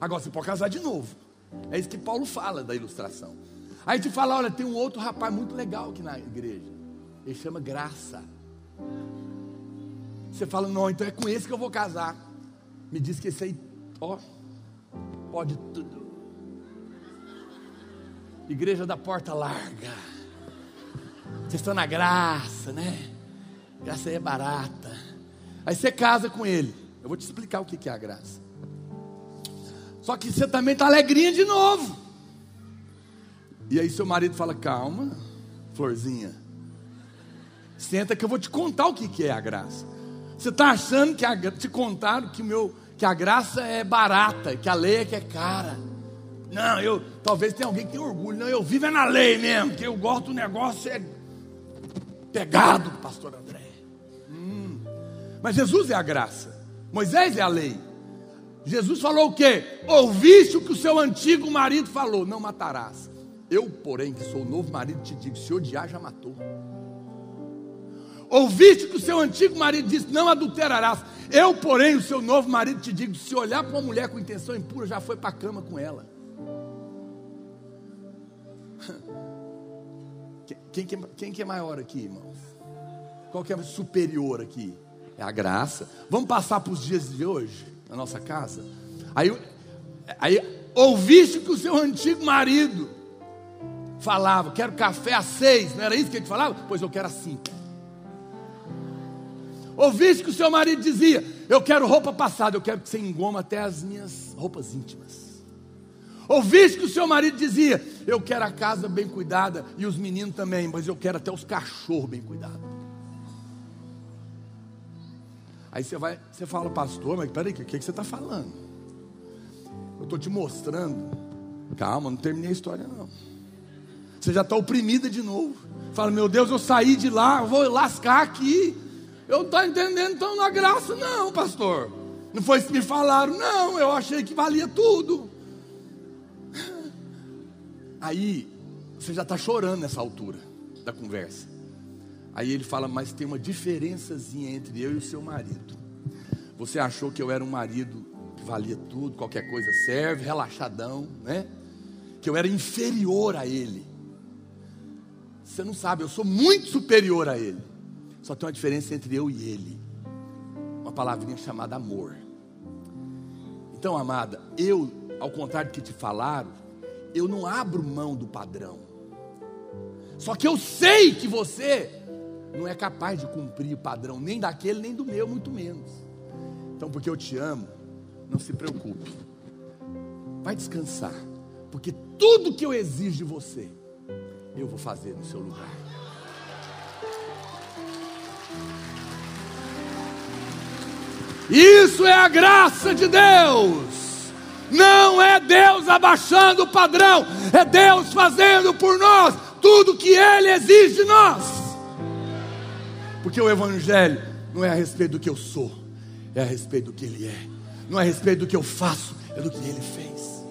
Agora você pode casar de novo. É isso que Paulo fala da ilustração. Aí te fala: olha, tem um outro rapaz muito legal aqui na igreja. Ele chama Graça. Você fala: não, então é com esse que eu vou casar. Me diz que esse aí, ó, pode tudo. Igreja da porta larga. Vocês estão na graça, né? Graça aí é barata. Aí você casa com ele. Eu vou te explicar o que é a graça. Só que você também está alegrinha de novo. E aí seu marido fala: calma, florzinha. Senta que eu vou te contar o que é a graça. Você está achando que a, te contaram que, o meu, que a graça é barata, que a lei é que é cara. Não, eu talvez tenha alguém que tenha orgulho. Não, eu vivo é na lei mesmo, que eu gosto do negócio é pegado, pastor André. Hum. Mas Jesus é a graça. Moisés é a lei. Jesus falou o quê? Ouviste o que o seu antigo marido falou: não matarás. Eu, porém, que sou o novo marido, te digo: se odiar, já matou. Ouviste que o seu antigo marido disse: Não adulterarás. Eu, porém, o seu novo marido, te digo: se olhar para uma mulher com intenção impura, já foi para a cama com ela. (laughs) Quem, quem, quem que é maior aqui, irmãos? Qual que é superior aqui? É a graça. Vamos passar para os dias de hoje, na nossa casa. Aí, aí ouviste que o seu antigo marido falava: Quero café às seis. Não era isso que ele falava? Pois eu quero às cinco. Ouviste que o seu marido dizia: Eu quero roupa passada, eu quero que você engoma até as minhas roupas íntimas. Ouviste que o seu marido dizia: Eu quero a casa bem cuidada e os meninos também, mas eu quero até os cachorros bem cuidados. Aí você vai, você fala, pastor, mas peraí, o que, que você está falando? Eu estou te mostrando. Calma, não terminei a história, não. Você já está oprimida de novo. Fala, meu Deus, eu saí de lá, vou lascar aqui. Eu não estou entendendo, então, na graça, não, pastor. Não foi isso que me falaram, não. Eu achei que valia tudo. Aí, você já está chorando nessa altura da conversa. Aí ele fala, mas tem uma diferençazinha entre eu e o seu marido. Você achou que eu era um marido que valia tudo, qualquer coisa serve, relaxadão, né? Que eu era inferior a ele. Você não sabe, eu sou muito superior a ele. Só tem uma diferença entre eu e ele. Uma palavrinha chamada amor. Então, amada, eu, ao contrário do que te falaram, eu não abro mão do padrão. Só que eu sei que você não é capaz de cumprir o padrão, nem daquele, nem do meu, muito menos. Então, porque eu te amo, não se preocupe. Vai descansar. Porque tudo que eu exijo de você, eu vou fazer no seu lugar. Isso é a graça de Deus. Não é Deus abaixando o padrão, é Deus fazendo por nós tudo que Ele exige de nós. Porque o Evangelho não é a respeito do que eu sou, é a respeito do que Ele é, não é a respeito do que eu faço, é do que Ele fez.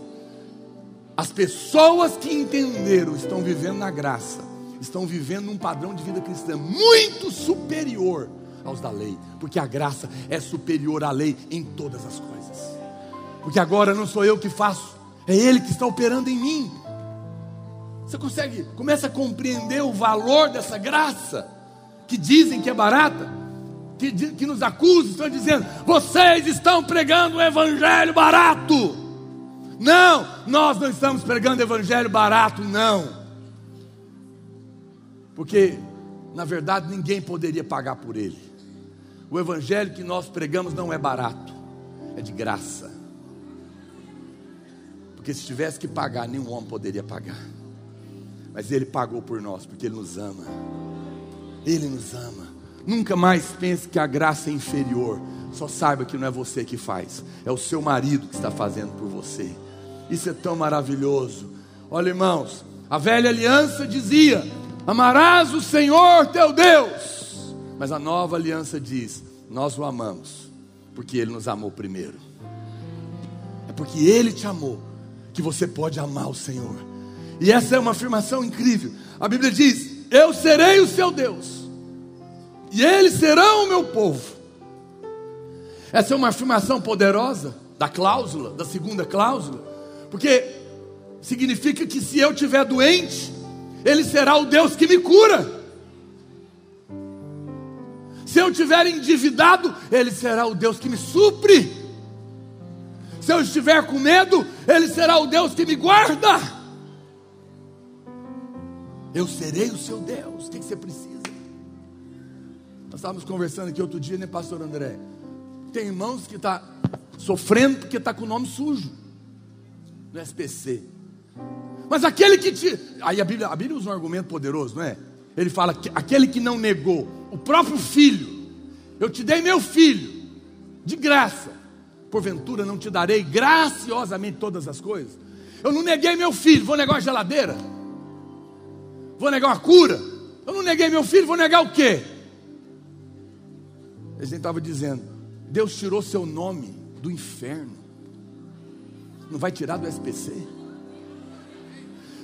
As pessoas que entenderam estão vivendo na graça, estão vivendo um padrão de vida cristã muito superior aos da lei, porque a graça é superior à lei em todas as coisas. Porque agora não sou eu que faço, é Ele que está operando em mim. Você consegue, começa a compreender o valor dessa graça, que dizem que é barata, que, que nos acusam, estão dizendo, vocês estão pregando o evangelho barato. Não, nós não estamos pregando evangelho barato, não. Porque, na verdade, ninguém poderia pagar por ele. O evangelho que nós pregamos não é barato, é de graça. Porque se tivesse que pagar, nenhum homem poderia pagar. Mas ele pagou por nós, porque ele nos ama. Ele nos ama. Nunca mais pense que a graça é inferior. Só saiba que não é você que faz, é o seu marido que está fazendo por você. Isso é tão maravilhoso. Olha, irmãos, a velha aliança dizia: Amarás o Senhor teu Deus mas a nova aliança diz: nós o amamos, porque ele nos amou primeiro. É porque ele te amou que você pode amar o Senhor. E essa é uma afirmação incrível. A Bíblia diz: Eu serei o seu Deus, e eles serão o meu povo. Essa é uma afirmação poderosa da cláusula, da segunda cláusula, porque significa que se eu estiver doente, Ele será o Deus que me cura. Se eu estiver endividado, Ele será o Deus que me supre. Se eu estiver com medo, Ele será o Deus que me guarda. Eu serei o seu Deus. O que você precisa? Nós estávamos conversando aqui outro dia, né, pastor André? Tem irmãos que está sofrendo porque está com o nome sujo no SPC. Mas aquele que te. Aí a Bíblia, a Bíblia usa um argumento poderoso, não é? Ele fala que aquele que não negou o próprio filho, eu te dei meu filho, de graça, porventura não te darei graciosamente todas as coisas. Eu não neguei meu filho, vou negar a geladeira, vou negar uma cura. Eu não neguei meu filho, vou negar o quê? Gente estava dizendo, Deus tirou seu nome do inferno. não vai tirar do SPC.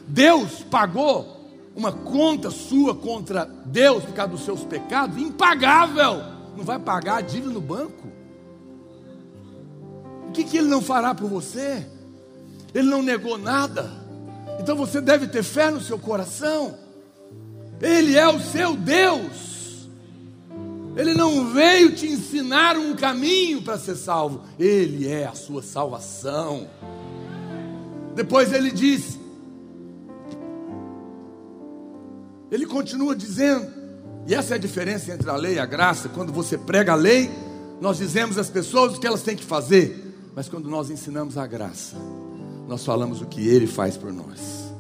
Deus pagou uma conta sua contra Deus por causa dos seus pecados, impagável. Não vai pagar a dívida no banco. O que, que ele não fará por você? Ele não negou nada. Então você deve ter fé no seu coração. Ele é o seu Deus. Ele não veio te ensinar um caminho para ser salvo. Ele é a sua salvação. Depois ele diz: Ele continua dizendo, e essa é a diferença entre a lei e a graça. Quando você prega a lei, nós dizemos às pessoas o que elas têm que fazer, mas quando nós ensinamos a graça, nós falamos o que Ele faz por nós.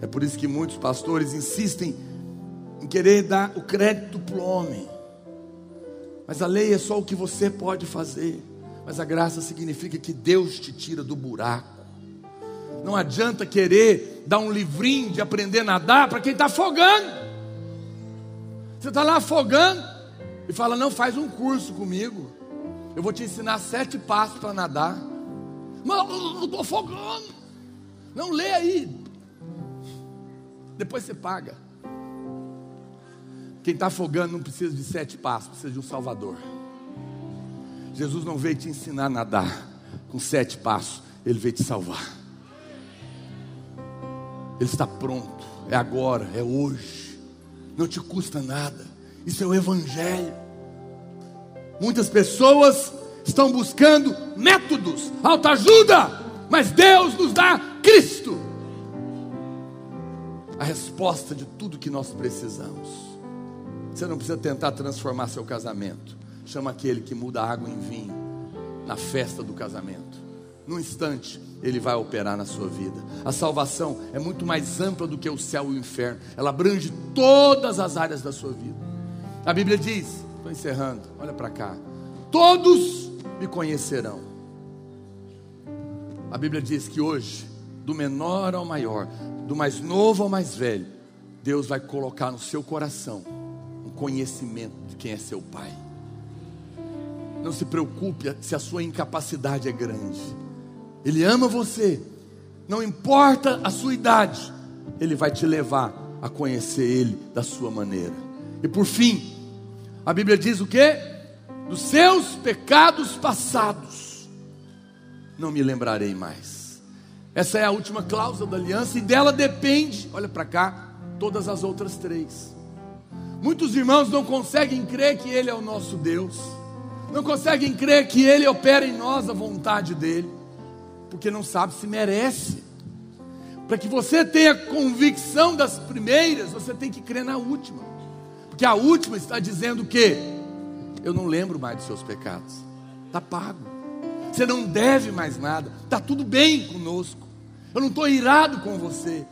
É por isso que muitos pastores insistem em querer dar o crédito para o homem, mas a lei é só o que você pode fazer, mas a graça significa que Deus te tira do buraco. Não adianta querer dar um livrinho de aprender a nadar para quem está afogando. Você está lá afogando e fala: Não, faz um curso comigo. Eu vou te ensinar sete passos para nadar. Mas eu estou afogando. Não lê aí. Depois você paga. Quem está afogando não precisa de sete passos, precisa de um Salvador. Jesus não veio te ensinar a nadar com sete passos, ele veio te salvar. Ele está pronto, é agora, é hoje, não te custa nada, isso é o Evangelho. Muitas pessoas estão buscando métodos, autoajuda, mas Deus nos dá Cristo, a resposta de tudo que nós precisamos. Você não precisa tentar transformar seu casamento, chama aquele que muda água em vinho na festa do casamento. Num instante, ele vai operar na sua vida. A salvação é muito mais ampla do que o céu e o inferno. Ela abrange todas as áreas da sua vida. A Bíblia diz, estou encerrando, olha para cá. Todos me conhecerão. A Bíblia diz que hoje, do menor ao maior, do mais novo ao mais velho, Deus vai colocar no seu coração um conhecimento de quem é seu Pai. Não se preocupe se a sua incapacidade é grande. Ele ama você, não importa a sua idade, Ele vai te levar a conhecer Ele da sua maneira. E por fim, a Bíblia diz o que? Dos seus pecados passados, não me lembrarei mais. Essa é a última cláusula da aliança e dela depende, olha para cá, todas as outras três. Muitos irmãos não conseguem crer que Ele é o nosso Deus, não conseguem crer que Ele opera em nós a vontade dEle porque não sabe se merece. Para que você tenha convicção das primeiras, você tem que crer na última. Porque a última está dizendo que eu não lembro mais dos seus pecados. Está pago. Você não deve mais nada. Está tudo bem conosco. Eu não estou irado com você.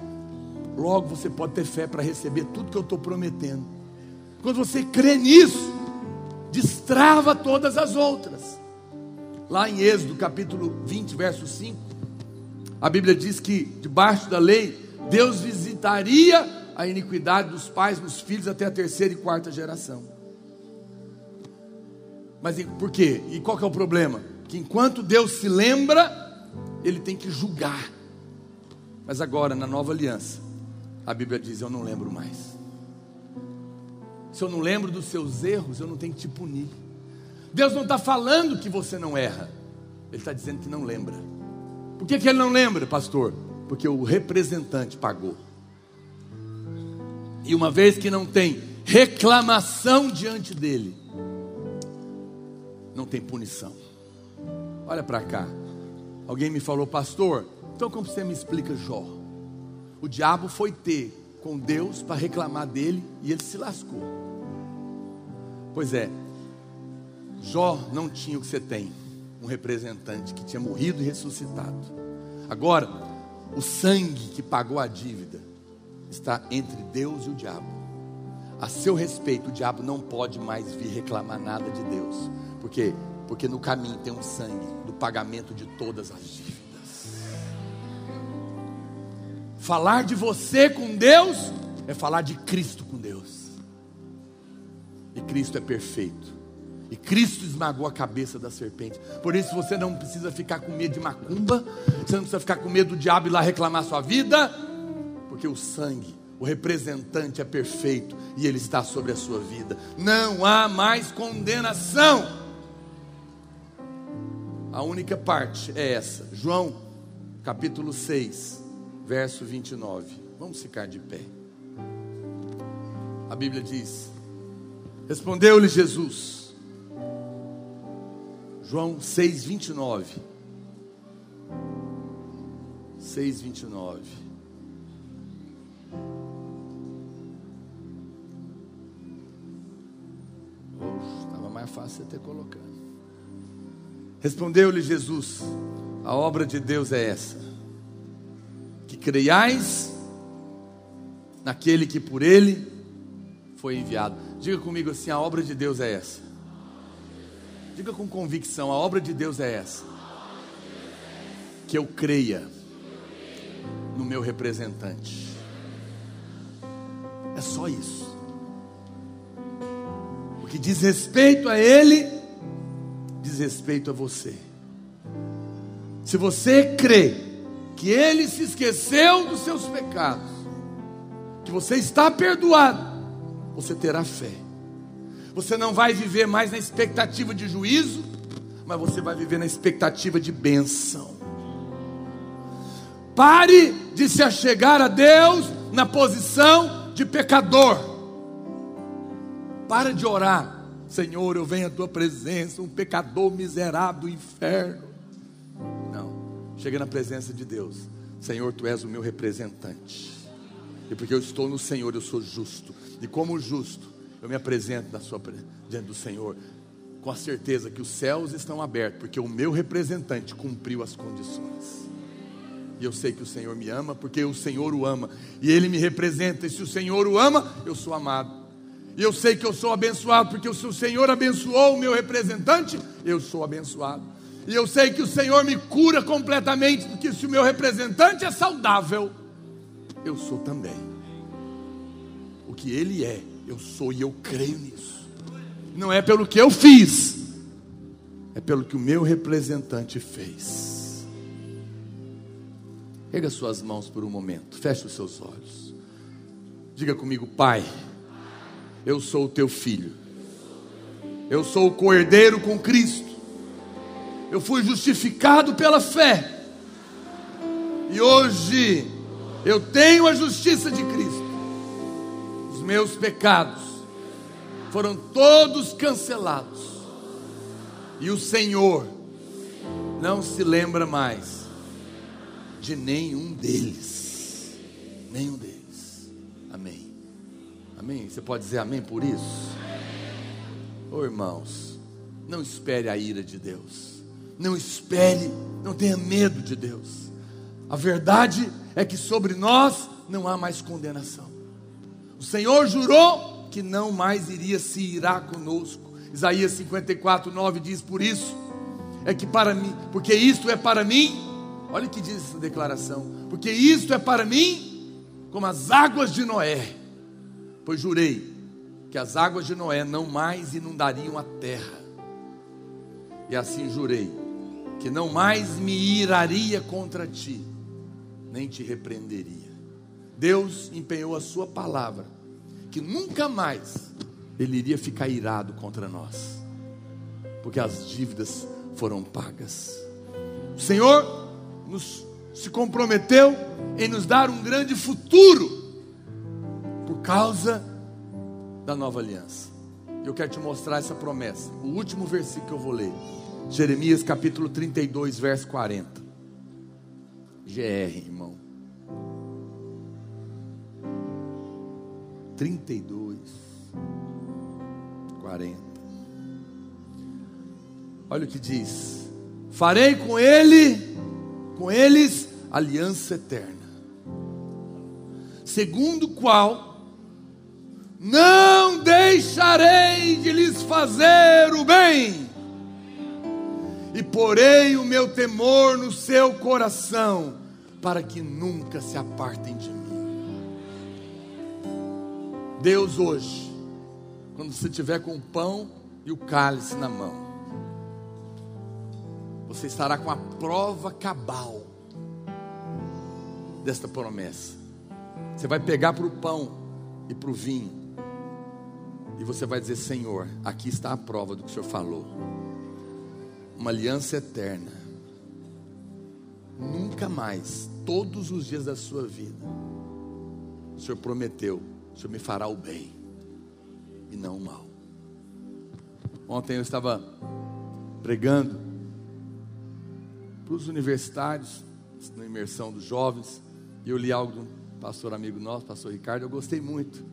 Logo você pode ter fé para receber tudo que eu estou prometendo. Quando você crê nisso, destrava todas as outras. Lá em Êxodo capítulo 20, verso 5, a Bíblia diz que debaixo da lei, Deus visitaria a iniquidade dos pais nos filhos até a terceira e quarta geração. Mas por quê? E qual que é o problema? Que enquanto Deus se lembra, ele tem que julgar. Mas agora, na nova aliança, a Bíblia diz: Eu não lembro mais. Se eu não lembro dos seus erros, eu não tenho que te punir. Deus não está falando que você não erra, Ele está dizendo que não lembra. Por que, que Ele não lembra, pastor? Porque o representante pagou. E uma vez que não tem reclamação diante dele, não tem punição. Olha para cá. Alguém me falou, pastor, então como você me explica Jó? O diabo foi ter com Deus para reclamar dele e ele se lascou. Pois é, Jó não tinha o que você tem, um representante que tinha morrido e ressuscitado. Agora, o sangue que pagou a dívida está entre Deus e o diabo. A seu respeito, o diabo não pode mais vir reclamar nada de Deus, porque porque no caminho tem um sangue do pagamento de todas as dívidas. Falar de você com Deus é falar de Cristo com Deus. E Cristo é perfeito E Cristo esmagou a cabeça da serpente. Por isso você não precisa ficar com medo de macumba, você não precisa ficar com medo do diabo ir lá reclamar sua vida, porque o sangue, o representante é perfeito e ele está sobre a sua vida. Não há mais condenação. A única parte é essa. João, capítulo 6, verso 29. Vamos ficar de pé. A Bíblia diz: Respondeu-lhe Jesus, João 6, 29. 6, 29. Estava mais fácil você ter colocado. Respondeu-lhe Jesus: A obra de Deus é essa, que creiais naquele que por ele foi enviado. Diga comigo assim: a obra de Deus é essa. Diga com convicção: a obra de Deus é essa. Que eu creia no meu representante. É só isso. O que diz respeito a Ele, diz respeito a você. Se você crê que Ele se esqueceu dos seus pecados, que você está perdoado, você terá fé. Você não vai viver mais na expectativa de juízo, mas você vai viver na expectativa de bênção. Pare de se achegar a Deus na posição de pecador. Para de orar, Senhor, eu venho à tua presença, um pecador miserável do inferno. Não, chega na presença de Deus, Senhor, tu és o meu representante. E porque eu estou no Senhor, eu sou justo. E como justo, eu me apresento na sua, diante do Senhor, com a certeza que os céus estão abertos, porque o meu representante cumpriu as condições. E eu sei que o Senhor me ama, porque o Senhor o ama. E Ele me representa. E se o Senhor o ama, eu sou amado. E eu sei que eu sou abençoado, porque se o Senhor abençoou o meu representante, eu sou abençoado. E eu sei que o Senhor me cura completamente, porque se o meu representante é saudável, eu sou também. O que Ele é, eu sou e eu creio nisso. Não é pelo que eu fiz, é pelo que o meu representante fez. Pega suas mãos por um momento, feche os seus olhos. Diga comigo, Pai, eu sou o teu filho. Eu sou o cordeiro com Cristo. Eu fui justificado pela fé. E hoje eu tenho a justiça de Cristo. Meus pecados foram todos cancelados. E o Senhor não se lembra mais de nenhum deles. Nenhum deles. Amém. Amém. Você pode dizer amém por isso? Oh, irmãos, não espere a ira de Deus. Não espere, não tenha medo de Deus. A verdade é que sobre nós não há mais condenação. O Senhor jurou que não mais iria se irar conosco. Isaías 54, 9 diz: Por isso é que para mim, porque isto é para mim, olha que diz essa declaração: Porque isto é para mim como as águas de Noé, pois jurei que as águas de Noé não mais inundariam a terra, e assim jurei que não mais me iraria contra ti nem te repreenderia. Deus empenhou a sua palavra, que nunca mais ele iria ficar irado contra nós, porque as dívidas foram pagas. O Senhor nos se comprometeu em nos dar um grande futuro por causa da nova aliança. Eu quero te mostrar essa promessa. O último versículo que eu vou ler. Jeremias capítulo 32, verso 40. GR, irmão. 32, 40. Olha o que diz: Farei com ele, com eles, aliança eterna, segundo qual não deixarei de lhes fazer o bem, e porei o meu temor no seu coração, para que nunca se apartem de mim. Deus hoje, quando você tiver com o pão e o cálice na mão. Você estará com a prova cabal desta promessa. Você vai pegar para o pão e para o vinho, e você vai dizer: Senhor, aqui está a prova do que o Senhor falou. Uma aliança eterna. Nunca mais, todos os dias da sua vida, o Senhor prometeu: o Senhor me fará o bem e não o mal. Ontem eu estava pregando para os universitários, na imersão dos jovens, e eu li algo de um pastor amigo nosso, pastor Ricardo, eu gostei muito,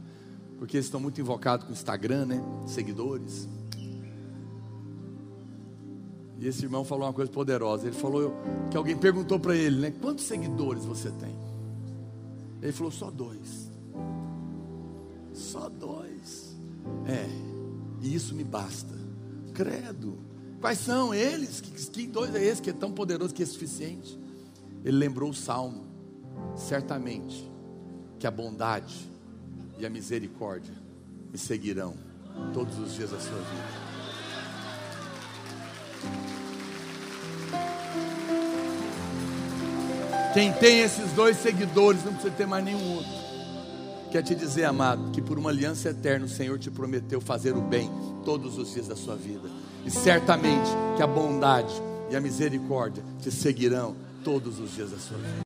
porque eles estão muito invocados com o Instagram, né? Seguidores. E esse irmão falou uma coisa poderosa. Ele falou que alguém perguntou para ele, né? Quantos seguidores você tem? Ele falou, só dois. Só dois. É, e isso me basta. Credo. Quais são eles? Que, que dois é esse que é tão poderoso que é suficiente? Ele lembrou o salmo. Certamente que a bondade e a misericórdia me seguirão todos os dias da sua vida. Quem tem esses dois seguidores não precisa ter mais nenhum outro. Quer te dizer, amado, que por uma aliança eterna o Senhor te prometeu fazer o bem todos os dias da sua vida. E certamente que a bondade e a misericórdia te seguirão todos os dias da sua vida.